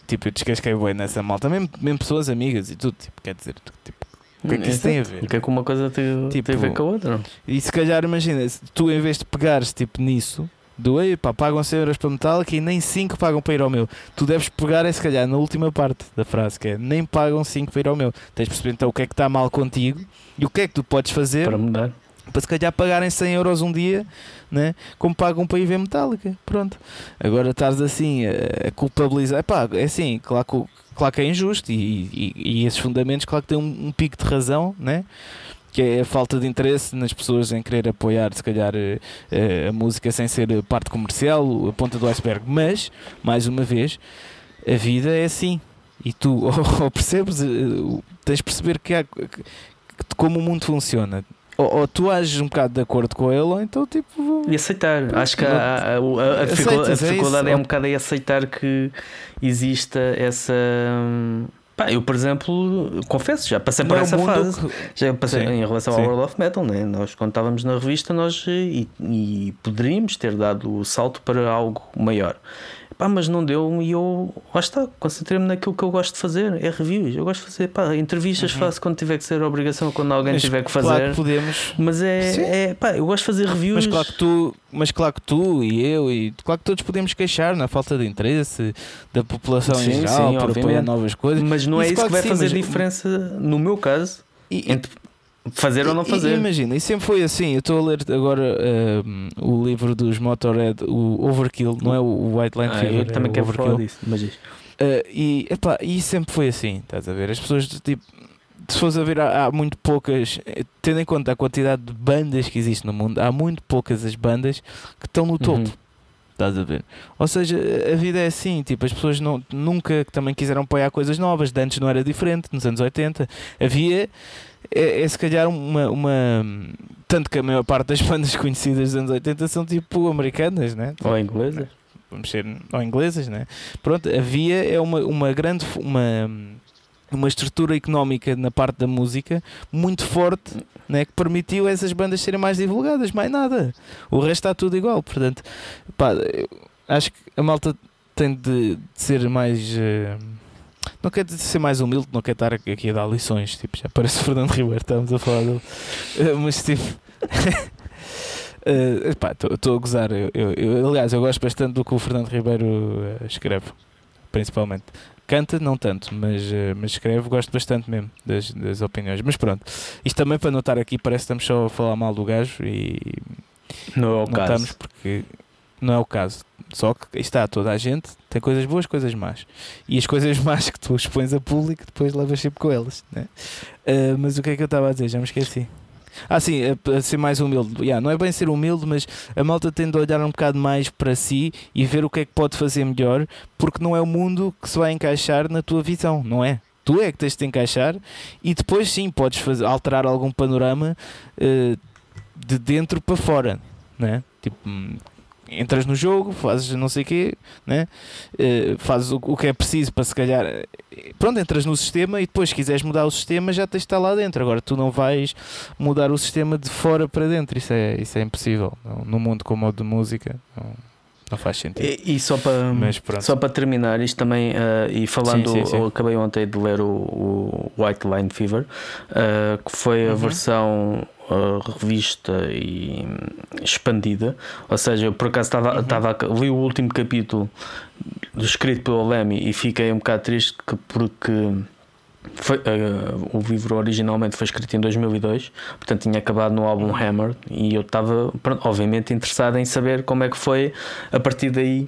tipo, eu descasquei bem nessa malta, mesmo, mesmo pessoas amigas e tudo, tipo, quer dizer, tipo, o que é que isso tem a ver? O que é que uma coisa tem, Tipo, tem a ver com a outra? E se calhar, imagina, se tu em vez de pegares tipo nisso, do ei, pá, pagam 100 euros para Metallica e nem 5 pagam para ir ao meu. Tu deves pegar, é se calhar, na última parte da frase, que é nem pagam 5 para ir ao meu. Tens de perceber então o que é que está mal contigo e o que é que tu podes fazer Para mudar. Para se calhar pagarem 100 euros um dia, né? como pagam para ir ver Metallica. Pronto. Agora estás assim a, a culpabilizar. Epá, é assim, claro que, claro que é injusto e, e, e esses fundamentos, claro que têm um, um pico de razão, né? que é a falta de interesse nas pessoas em querer apoiar, se calhar, eh, eh, a música sem ser parte comercial, a ponta do iceberg. Mas, mais uma vez, a vida é assim. E tu, ou percebes, eh, tens de perceber que há, que- como o mundo funciona. Ou, ou tu ages um bocado de acordo com ele, ou então tipo. E aceitar. Acho que a, a, a- a dificuldade, a é dificuldade é, isso. um bocado em aceitar que exista essa. Pá, eu, por exemplo, confesso, já passei por não é essa fase. que- Já passei Sim, em relação sim. ao World of Metal, né? nós quando estávamos na revista nós eh, e, e poderíamos ter dado o salto para algo maior. Pá, mas não deu e eu lá está, concentrei-me naquilo que eu gosto de fazer, é reviews. Eu gosto de fazer pá, entrevistas, Uhum. faço quando tiver que ser obrigação ou quando alguém Mas tiver que Claro fazer. que podemos. Mas é, Sim. é pá, eu gosto de fazer reviews. Mas claro que tu, mas claro que tu e eu e claro que todos podemos queixar na falta de interesse da população Sim, em geral sim, por apoiar obviamente. novas coisas. Mas não é Isso isso que claro vai que sim, fazer mas- diferença, no meu caso, e- entre fazer ou não fazer. Imagina, e sempre foi assim. Eu estou a ler agora uh, o livro dos Motorhead, o Overkill, não é o White Line Ah, Fever. eu é também o quero Overkill. falar disso, mas. Uh, e, epá, e sempre foi assim, estás a ver? As pessoas, tipo, se fores a ver, há, há muito poucas, eh, tendo em conta a quantidade de bandas que existe no mundo, há muito poucas as bandas que estão no topo. Uhum. Estás a ver? Ou seja, a vida é assim, tipo, as pessoas não, nunca também quiseram apoiar coisas novas, de antes não era diferente, nos anos 80 havia, é, é se calhar uma, uma. Tanto que a maior parte das bandas conhecidas dos anos 80 são tipo americanas, né? Ou inglês? vamos ser ou inglesas, né? Pronto, havia é uma, uma grande uma, uma estrutura económica na parte da música muito forte, né? Que permitiu essas bandas serem mais divulgadas, mais nada. O resto está tudo igual, portanto, pá, acho que a malta tem de, de ser mais eh, não quer dizer ser mais humilde, não quer estar aqui a dar lições, tipo, já parece Fernando Ribeiro, estamos a falar dele, Eh, mas tipo, estou a gozar. Eu, eu- eu- aliás, eu gosto bastante do que o Fernando Ribeiro eh, escreve, principalmente. Canta, não tanto, mas, eh, mas escreve, gosto bastante mesmo das, das opiniões. Mas pronto, isto também para notar aqui, parece que estamos só a falar mal do gajo e Não é o não caso. estamos porque não é o caso. Só que está, toda a gente tem coisas boas, coisas más. E as coisas más que tu expões a público, depois levas sempre com elas. Né? Ah, mas o que é que eu estava a dizer? Já me esqueci. Ah, sim, a, a ser mais humilde. Yeah, não é bem ser humilde, mas a malta tende a olhar um bocado mais para si e ver o que é que pode fazer melhor, porque não é o mundo que se vai encaixar na tua visão, não é? Tu é que tens de encaixar e depois sim podes fazer, alterar algum panorama eh, de dentro para fora, né? Tipo, hum, entras no jogo, fazes não sei o quê, né? Eh, fazes o, o que é preciso para se calhar. eh, Pronto, entras no sistema e depois, se quiseres mudar o sistema, já tens de estar lá dentro. Agora, tu não vais mudar o sistema de fora para dentro, isso é, isso é impossível. Não- Num mundo como o de música, não, não faz sentido. E, e só para só para terminar isto também ah, e falando, Sim, sim, sim. eu acabei ontem de ler o, o White Line Fever, ah, que foi a Uhum. versão revista e hum, expandida. Ou seja, eu por acaso estava Uhum. estava li o último capítulo escrito pelo Lemmy e fiquei um bocado triste que- porque foi, ah, o livro originalmente foi escrito em 2002, portanto tinha acabado no álbum Hammer e eu estava, obviamente, interessado em saber como é que foi a partir daí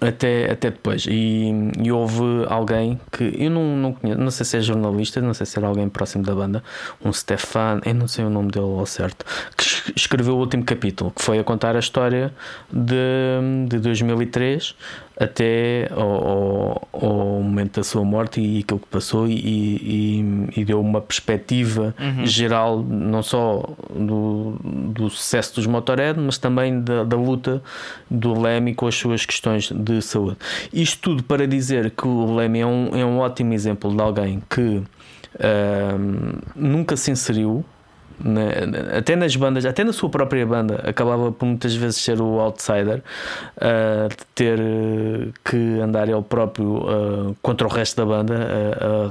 até, até depois. E, e houve alguém que eu não, não conheço, não sei se é jornalista, não sei se era alguém próximo da banda, um Stefan, eu não sei o nome dele ao certo, que es- escreveu o último capítulo, que foi a contar a história de, de 2003 até ao, ao, ao momento da sua morte e aquilo que passou, e, e, e deu uma perspectiva Uhum. geral, não só do, do sucesso dos Motorhead, mas também da, da luta do Lemmy com as suas questões de saúde. Isto tudo para dizer que o Lemmy é um, é um ótimo exemplo de alguém que ahm, nunca se inseriu. Na- até nas bandas, até na sua própria banda, acabava por muitas vezes ser o outsider, de ter eh, que andar ele próprio ah, contra o resto da banda,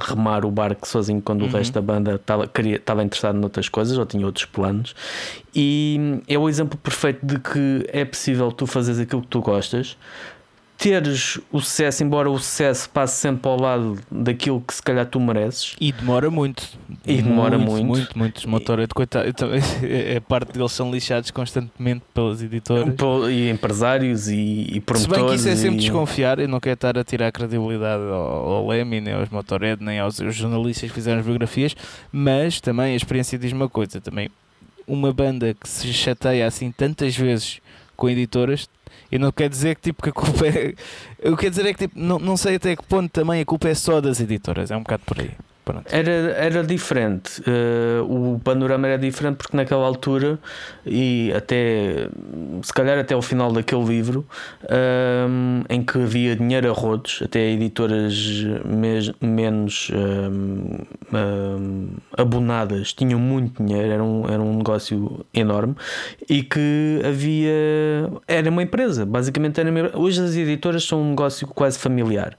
a, remar o barco sozinho quando o Uhum. resto da banda estava, interessado noutras coisas ou tinha outros planos. E é o exemplo perfeito de que é possível tu fazeres aquilo que tu gostas, teres o sucesso, embora o sucesso passe sempre ao lado daquilo que se calhar tu mereces. E demora muito. E demora muito. Muito, muito. Os Motorhead, coitado, também- é parte deles são lixados constantemente pelas editoras. E empresários e, e Se promotores. bem que isso é sempre e- desconfiar, eu não quero estar a tirar a credibilidade ao, ao Lemmy, nem aos Motorhead, nem aos, aos jornalistas que fizeram as biografias, mas também a experiência diz uma coisa: também uma banda que se chateia assim tantas vezes com editoras, eu não quero dizer que tipo que a culpa é. Eu quero dizer é que tipo, não, não sei até que ponto também a culpa é só das editoras, é um bocado por aí. Pronto. Era, era diferente, eh, o panorama era diferente porque naquela altura e até se calhar até o final daquele livro ehm, em que havia dinheiro a rodos, até editoras mes- menos ehm, ehm, abonadas tinham muito dinheiro, era um, era um negócio enorme e que havia era uma empresa, basicamente era uma, hoje as editoras são um negócio quase familiar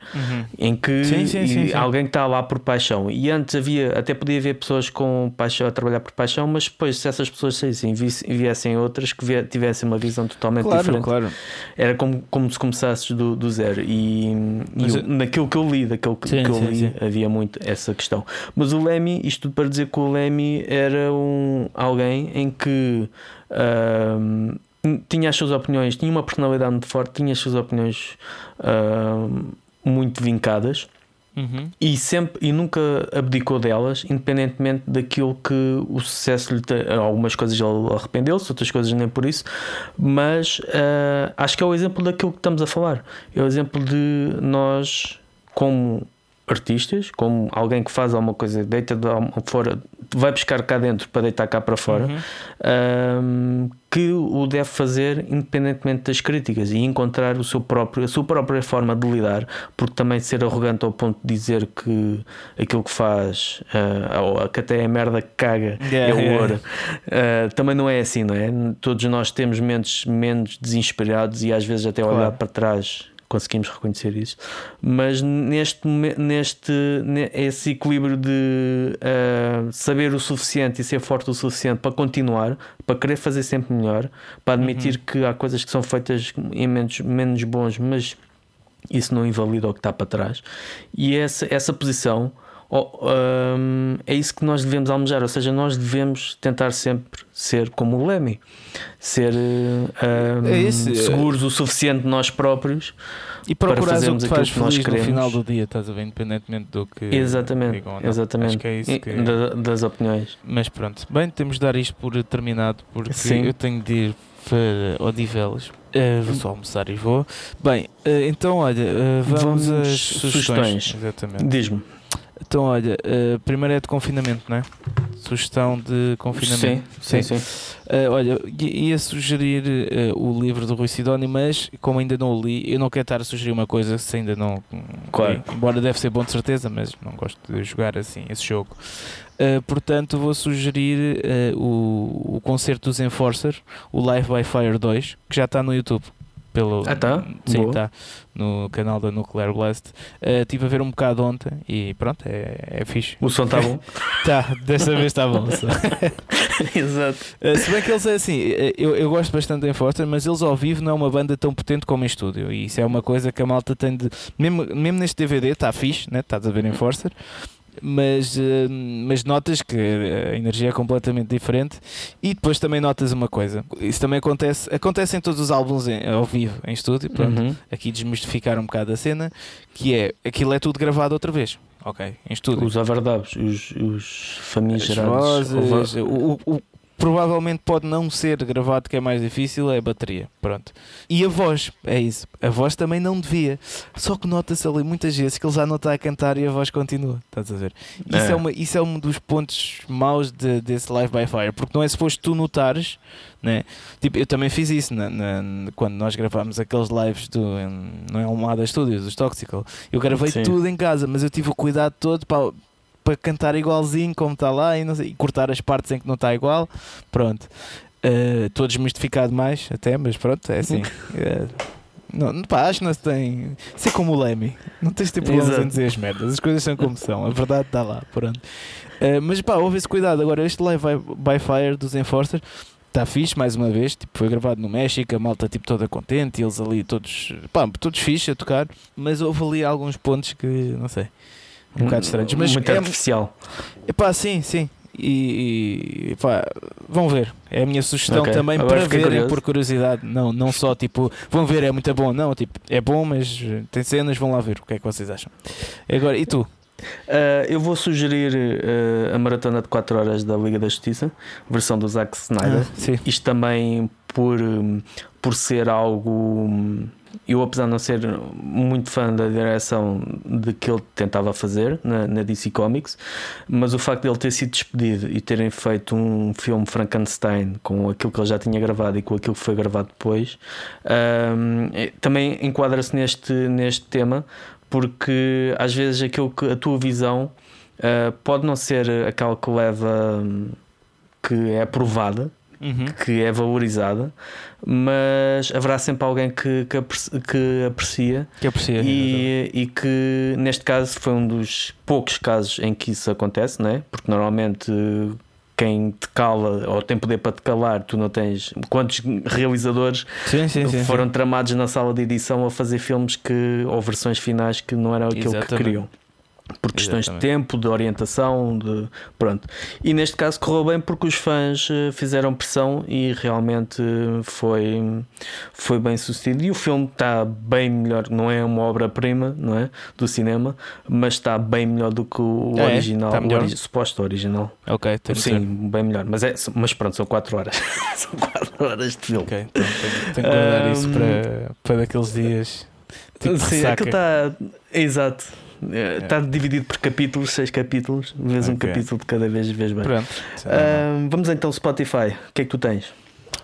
em que Sim, sim, sim. alguém que está lá por paixão e antes havia, até podia haver pessoas com paixão a trabalhar por paixão, mas depois, se essas pessoas saíssem e viessem outras que tivessem uma visão totalmente claro, diferente, claro. era como, como se começasses do, do zero. E, e eu, naquilo que eu li, daquilo que, Sim, que eu sim, li, sim. havia muito essa questão. Mas o Lemmy, isto tudo para dizer que o Lemmy era um, alguém em que. tinha as suas opiniões, tinha uma personalidade muito forte, tinha as suas opiniões muito vincadas Uhum. e sempre e nunca abdicou delas, independentemente daquilo que o sucesso lhe te... algumas coisas ele arrependeu-se, outras coisas nem por isso, mas ah, acho que é o exemplo daquilo que estamos a falar. É o exemplo de nós, como artistas, como alguém que faz alguma coisa, deita de fora, vai buscar cá dentro para deitar cá para fora, Uhum. ahm, que o deve fazer independentemente das críticas e encontrar o seu próprio, a sua própria forma de lidar, porque também ser arrogante ao ponto de dizer que aquilo que faz, ah, ou que até é merda que caga, Yeah, é o yeah. ouro, ah, também não é assim, não é? Todos nós temos mentes menos desinspirados e às vezes até olhar Claro. para trás conseguimos reconhecer isso, mas neste, neste ne- esse equilíbrio de ah, saber o suficiente e ser forte o suficiente para continuar, para querer fazer sempre melhor, para admitir que há coisas que são feitas em menos, menos bons, mas isso não invalida o que está para trás. E essa, essa posição oh, hum, é isso que nós devemos almejar, ou seja, nós devemos tentar sempre ser como o Lemmy, ser hum, É é- seguros o suficiente de nós próprios. E Para procurares o que faz que nós feliz no queremos. final do dia, estás a ver? Independentemente do que exatamente, digam exatamente. Acho que é isso que... da- das opiniões. Mas pronto, bem, temos de dar isto por terminado porque Sim. eu tenho de ir para Odivelas. Eh, vou só almoçar e vou. Bem, eh, então olha, eh, vamos, Vamos às sugestões. sugestões. Exatamente. Diz-me. Então olha, eh, primeiro é de confinamento, não é? Sugestão de confinamento. Sim, sim, sim. Eh, olha, ia sugerir eh, o livro do Rui Sidónio, mas como ainda não o li, eu não quero estar a sugerir uma coisa se ainda não. Claro. li. Embora deve ser bom de certeza, mas não gosto de jogar assim esse jogo. Eh, portanto, vou sugerir o, o concerto dos Enforcer, o Live by Fire 2, que já está no YouTube. Pelo, Ah, tá? Sim, Boa. está no canal da Nuclear Blast. Eh, Estive a ver um bocado ontem e pronto, é, é fixe. O som está bom. Tá, desta vez está bom. Exato. Uh, se bem que eles é assim, uh, eu, eu gosto bastante da Enforcer, mas eles ao vivo não é uma banda tão potente como em estúdio. E isso é uma coisa que a malta tem de. Mesmo, mesmo neste DVD está fixe, né? estás a ver Enforcer, mas, uh, mas notas que a energia é completamente diferente. E depois também notas uma coisa: isso também acontece, acontece em todos os álbuns em- ao vivo, em estúdio. Pronto, Uhum. aqui desmistificar um bocado a cena, que é aquilo é tudo gravado outra vez. Ok, em estúdio. Os overdubs, os, os famigerados. vozes, o- o- provavelmente pode não ser gravado, que é mais difícil, é a bateria. Pronto. E a voz, é isso. A voz também não devia. Só que nota-se ali muitas vezes que ele já não está a cantar e a voz continua. Estás a ver? Isso é, É. uma, isso é um dos pontos maus de- desse Live by Fire, porque não é suposto tu notares. Né? Tipo, eu também fiz isso na- na- quando nós gravámos aqueles lives do não é Almada Studios, dos Toxical. Eu gravei Sim. tudo em casa, mas eu tive o cuidado todo para, para cantar igualzinho como está lá e, não sei, e cortar as partes em que não está igual. Pronto. Estou desmistificado mais, até, mas pronto, é assim. Eh, não, pá, acho que não se tem. Ser como o Lemmy, não tens de ter problemas Exato. em dizer as merdas, as coisas são como são, a verdade está lá. Pronto. Eh, mas pá, houve esse cuidado. Agora, este Live by- by Fire dos Enforcers está fixe, mais uma vez. Tipo, foi gravado no México, a malta tipo, toda contente, e eles ali todos, pá, todos fixe a tocar. Mas houve ali alguns pontos que, não sei, um bocado estranhos. Mas Muito é, artificial. Epá, sim, sim. E, e pá, vão ver. É a minha sugestão Ok, também agora para verem curioso. por curiosidade. Não, não só tipo, vão ver, é muito bom. Não, tipo, é bom, mas tem cenas, vão lá ver. O que é que vocês acham? Agora, e tu? Uh, eu vou sugerir uh, a maratona de 4 horas da Liga da Justiça, versão do Zack Snyder. Ah, sim. Isto também por, por ser algo. Eu, apesar de não ser muito fã da direção de que ele tentava fazer na, na DC Comics, mas o facto de ele ter sido despedido e terem feito um filme Frankenstein com aquilo que ele já tinha gravado e com aquilo que foi gravado depois, um, é- também enquadra-se neste, neste tema, porque às vezes aquilo que a tua visão uh, pode não ser aquela que leva. hum, que é aprovada, Uhum. que é valorizada, mas haverá sempre alguém que, que, apreci- que aprecia Que aprecia. e, e que neste caso foi um dos poucos casos em que isso acontece, não é? Porque normalmente quem te cala ou tem poder para te calar, tu não tens. Quantos realizadores Sim, sim, sim. foram tramados na sala de edição a fazer filmes que ou versões finais que não eram aquilo que Exatamente. queriam. Por questões Exatamente. de tempo, de orientação, de pronto. E neste caso correu bem porque os fãs eh, fizeram pressão e realmente foi, foi bem sucedido. E o filme está bem melhor, não é uma obra-prima, não é? Do cinema, mas está bem melhor do que o É? original, Está o ori- suposto original. Ok, tem Sim, bem melhor. Mas, é, mas pronto, são 4 horas. são 4 horas de filme. Ok, então tenho, tenho que guardar isso Ahm, para, para daqueles dias. Tipo Sim, aquilo está. Exato. Está dividido por capítulos, seis capítulos, vês um Ok. capítulo de cada vez, vês bem. Pronto. é. Ahm, vamos então Spotify. O que é que tu tens?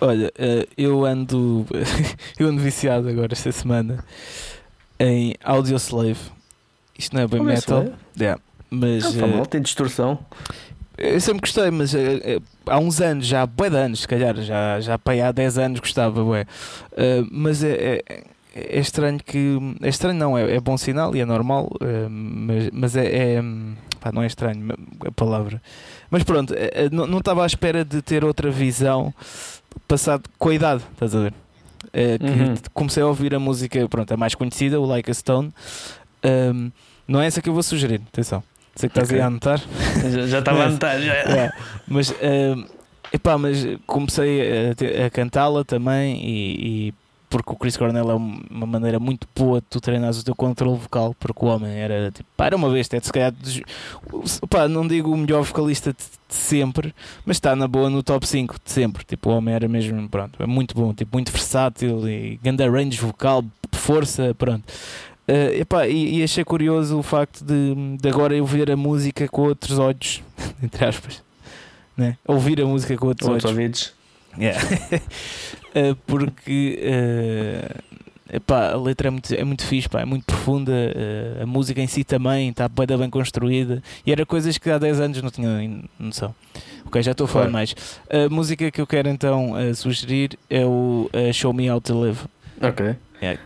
Olha, eh, eu ando eu ando viciado agora esta semana em Audioslave. Isto não é bem Audioslave? metal, yeah, mas Não, eh, faz mal, tem distorção. eu sempre gostei, mas eh, eh, há uns anos, já há bué de anos, se calhar, já, já para aí há 10 anos gostava. Eh, mas é, é, é estranho que. É estranho, não, é, é bom sinal e é normal, eh, mas, mas é. é pá, não é estranho a palavra. Mas pronto, eh, não não estava à espera de ter outra visão passado com a idade, estás a ver? Que Uhum. comecei a ouvir a música, pronto, a mais conhecida, o Like a Stone. Não é essa que eu vou sugerir, atenção. Sei que estás Ok. aí a anotar. Já- Já estava a anotar. Já. É, mas, ahm, epá, mas comecei a, a cantá-la também e, e porque o Chris Cornell é um- uma maneira muito boa de tu treinares o teu controle vocal, porque o homem era tipo, pá, era uma besta, é se calhar pá, não digo o melhor vocalista de, de sempre, mas está na boa no top 5 de sempre. Tipo, o homem era mesmo, pronto, é muito bom, tipo, muito versátil e grande range vocal, força, pronto. Eh, epá, e, e achei curioso o facto de, de agora eu ver a música com outros olhos, entre aspas, né? ouvir a música com outros Outros olhos. ouvidos. Yeah. Eh, porque eh, epá, a letra é muito, é muito fixe, pá, é muito profunda, eh, a música em si também está bem, bem construída e era coisas que há 10 anos não tinha in- noção. Ok, já estou a falar Claro. mais. A música que eu quero então eh, sugerir é o Show Me How to Live. Ok.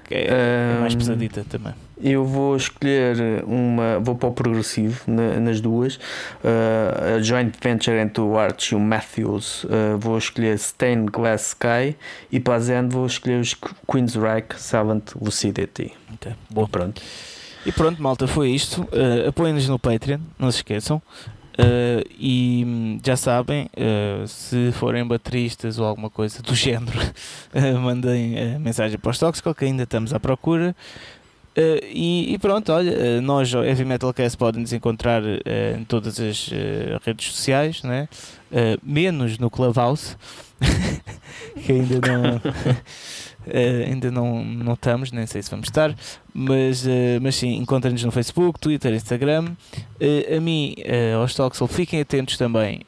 Que é, é mais pesadita também. Eu vou escolher uma. Vou para o progressivo na- nas duas. Uh, a joint venture entre o Arch e o Matthews. Uh, vou escolher Stained Glass Sky. E para a Zen vou escolher os Queensryche Silent Lucidity. Ok, boa. Pronto. E pronto, malta, foi isto. Uh, Apoiem-nos no Patreon, não se esqueçam. Uh, e hum, já sabem, uh, se forem bateristas ou alguma coisa do género, uh, mandem mensagem para os Toxical, que ainda estamos à procura. Uh, e, e pronto, olha, uh, nós, Heavy Metal Cast, podem nos encontrar uh, em todas as uh, redes sociais, né? Menos no Clubhouse, que ainda não. Ainda não, não estamos, nem sei se vamos estar, mas, mas sim, encontrem-nos no Facebook, Twitter, Instagram. A mim, aos Toxel, fiquem atentos também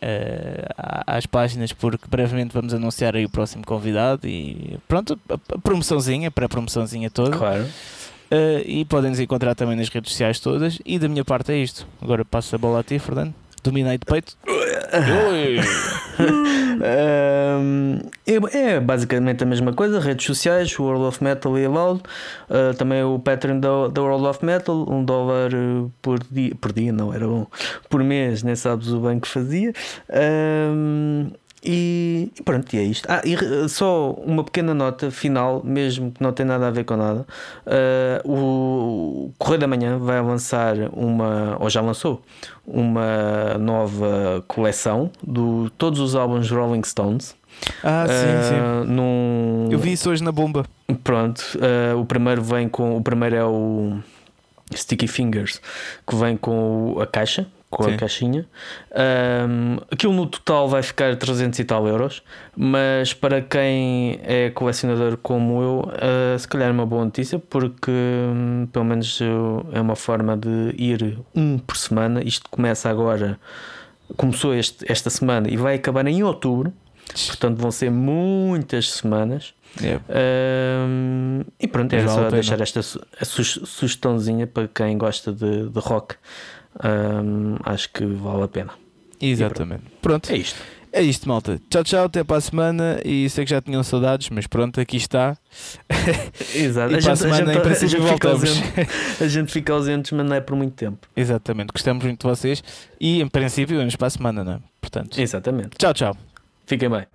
às páginas, porque brevemente vamos anunciar aí o próximo convidado e pronto, a promoçãozinha, para a promoçãozinha toda. Claro. Uh, e podem nos encontrar também nas redes sociais todas. E da minha parte é isto. Agora passo a bola a ti, Fernando. Dominei de peito. Um, é, é basicamente a mesma coisa, redes sociais, World of Metal e Loud, uh, também o Patreon da, World of Metal, um dólar uh, por dia, por dia não, era um por mês, nem sabes o bem que fazia. Um, e, e pronto, e é isto. Ah, e só uma pequena nota final, mesmo que não tem nada a ver com nada. Uh, o Correio da Manhã vai lançar uma, ou já lançou, uma nova coleção de todos os álbuns Rolling Stones. Ah, sim, sim. Uh, num... Eu vi isso hoje na bomba. Pronto, uh, o primeiro vem com. O primeiro é o Sticky Fingers, que vem com a caixa, com Sim. a caixinha. Um, aquilo no total vai ficar 300 e tal euros, mas para quem é colecionador como eu, uh, se calhar é uma boa notícia, porque hum, pelo menos é uma forma de ir um por semana. Isto começa agora, começou este- esta semana e vai acabar em outubro. Portanto, vão ser muitas semanas. É. Ahm, e pronto, era a só deixar esta su- sugestãozinha para quem gosta de, de rock. Ahm, acho que vale a pena. Exatamente. Pronto. É isto. É isto, malta. Tchau, tchau, até para a semana. E sei que já tinham saudades, mas pronto, aqui está. Exato. E A para a gente, a, semana, gente, em princípio, a gente fica voltamos. ausente, a gente fica ausentes, mas não é por muito tempo. Exatamente, gostamos muito de vocês. E em princípio, vamos para a semana, não é? Portanto, Exatamente. tchau, tchau. Fiquem bem.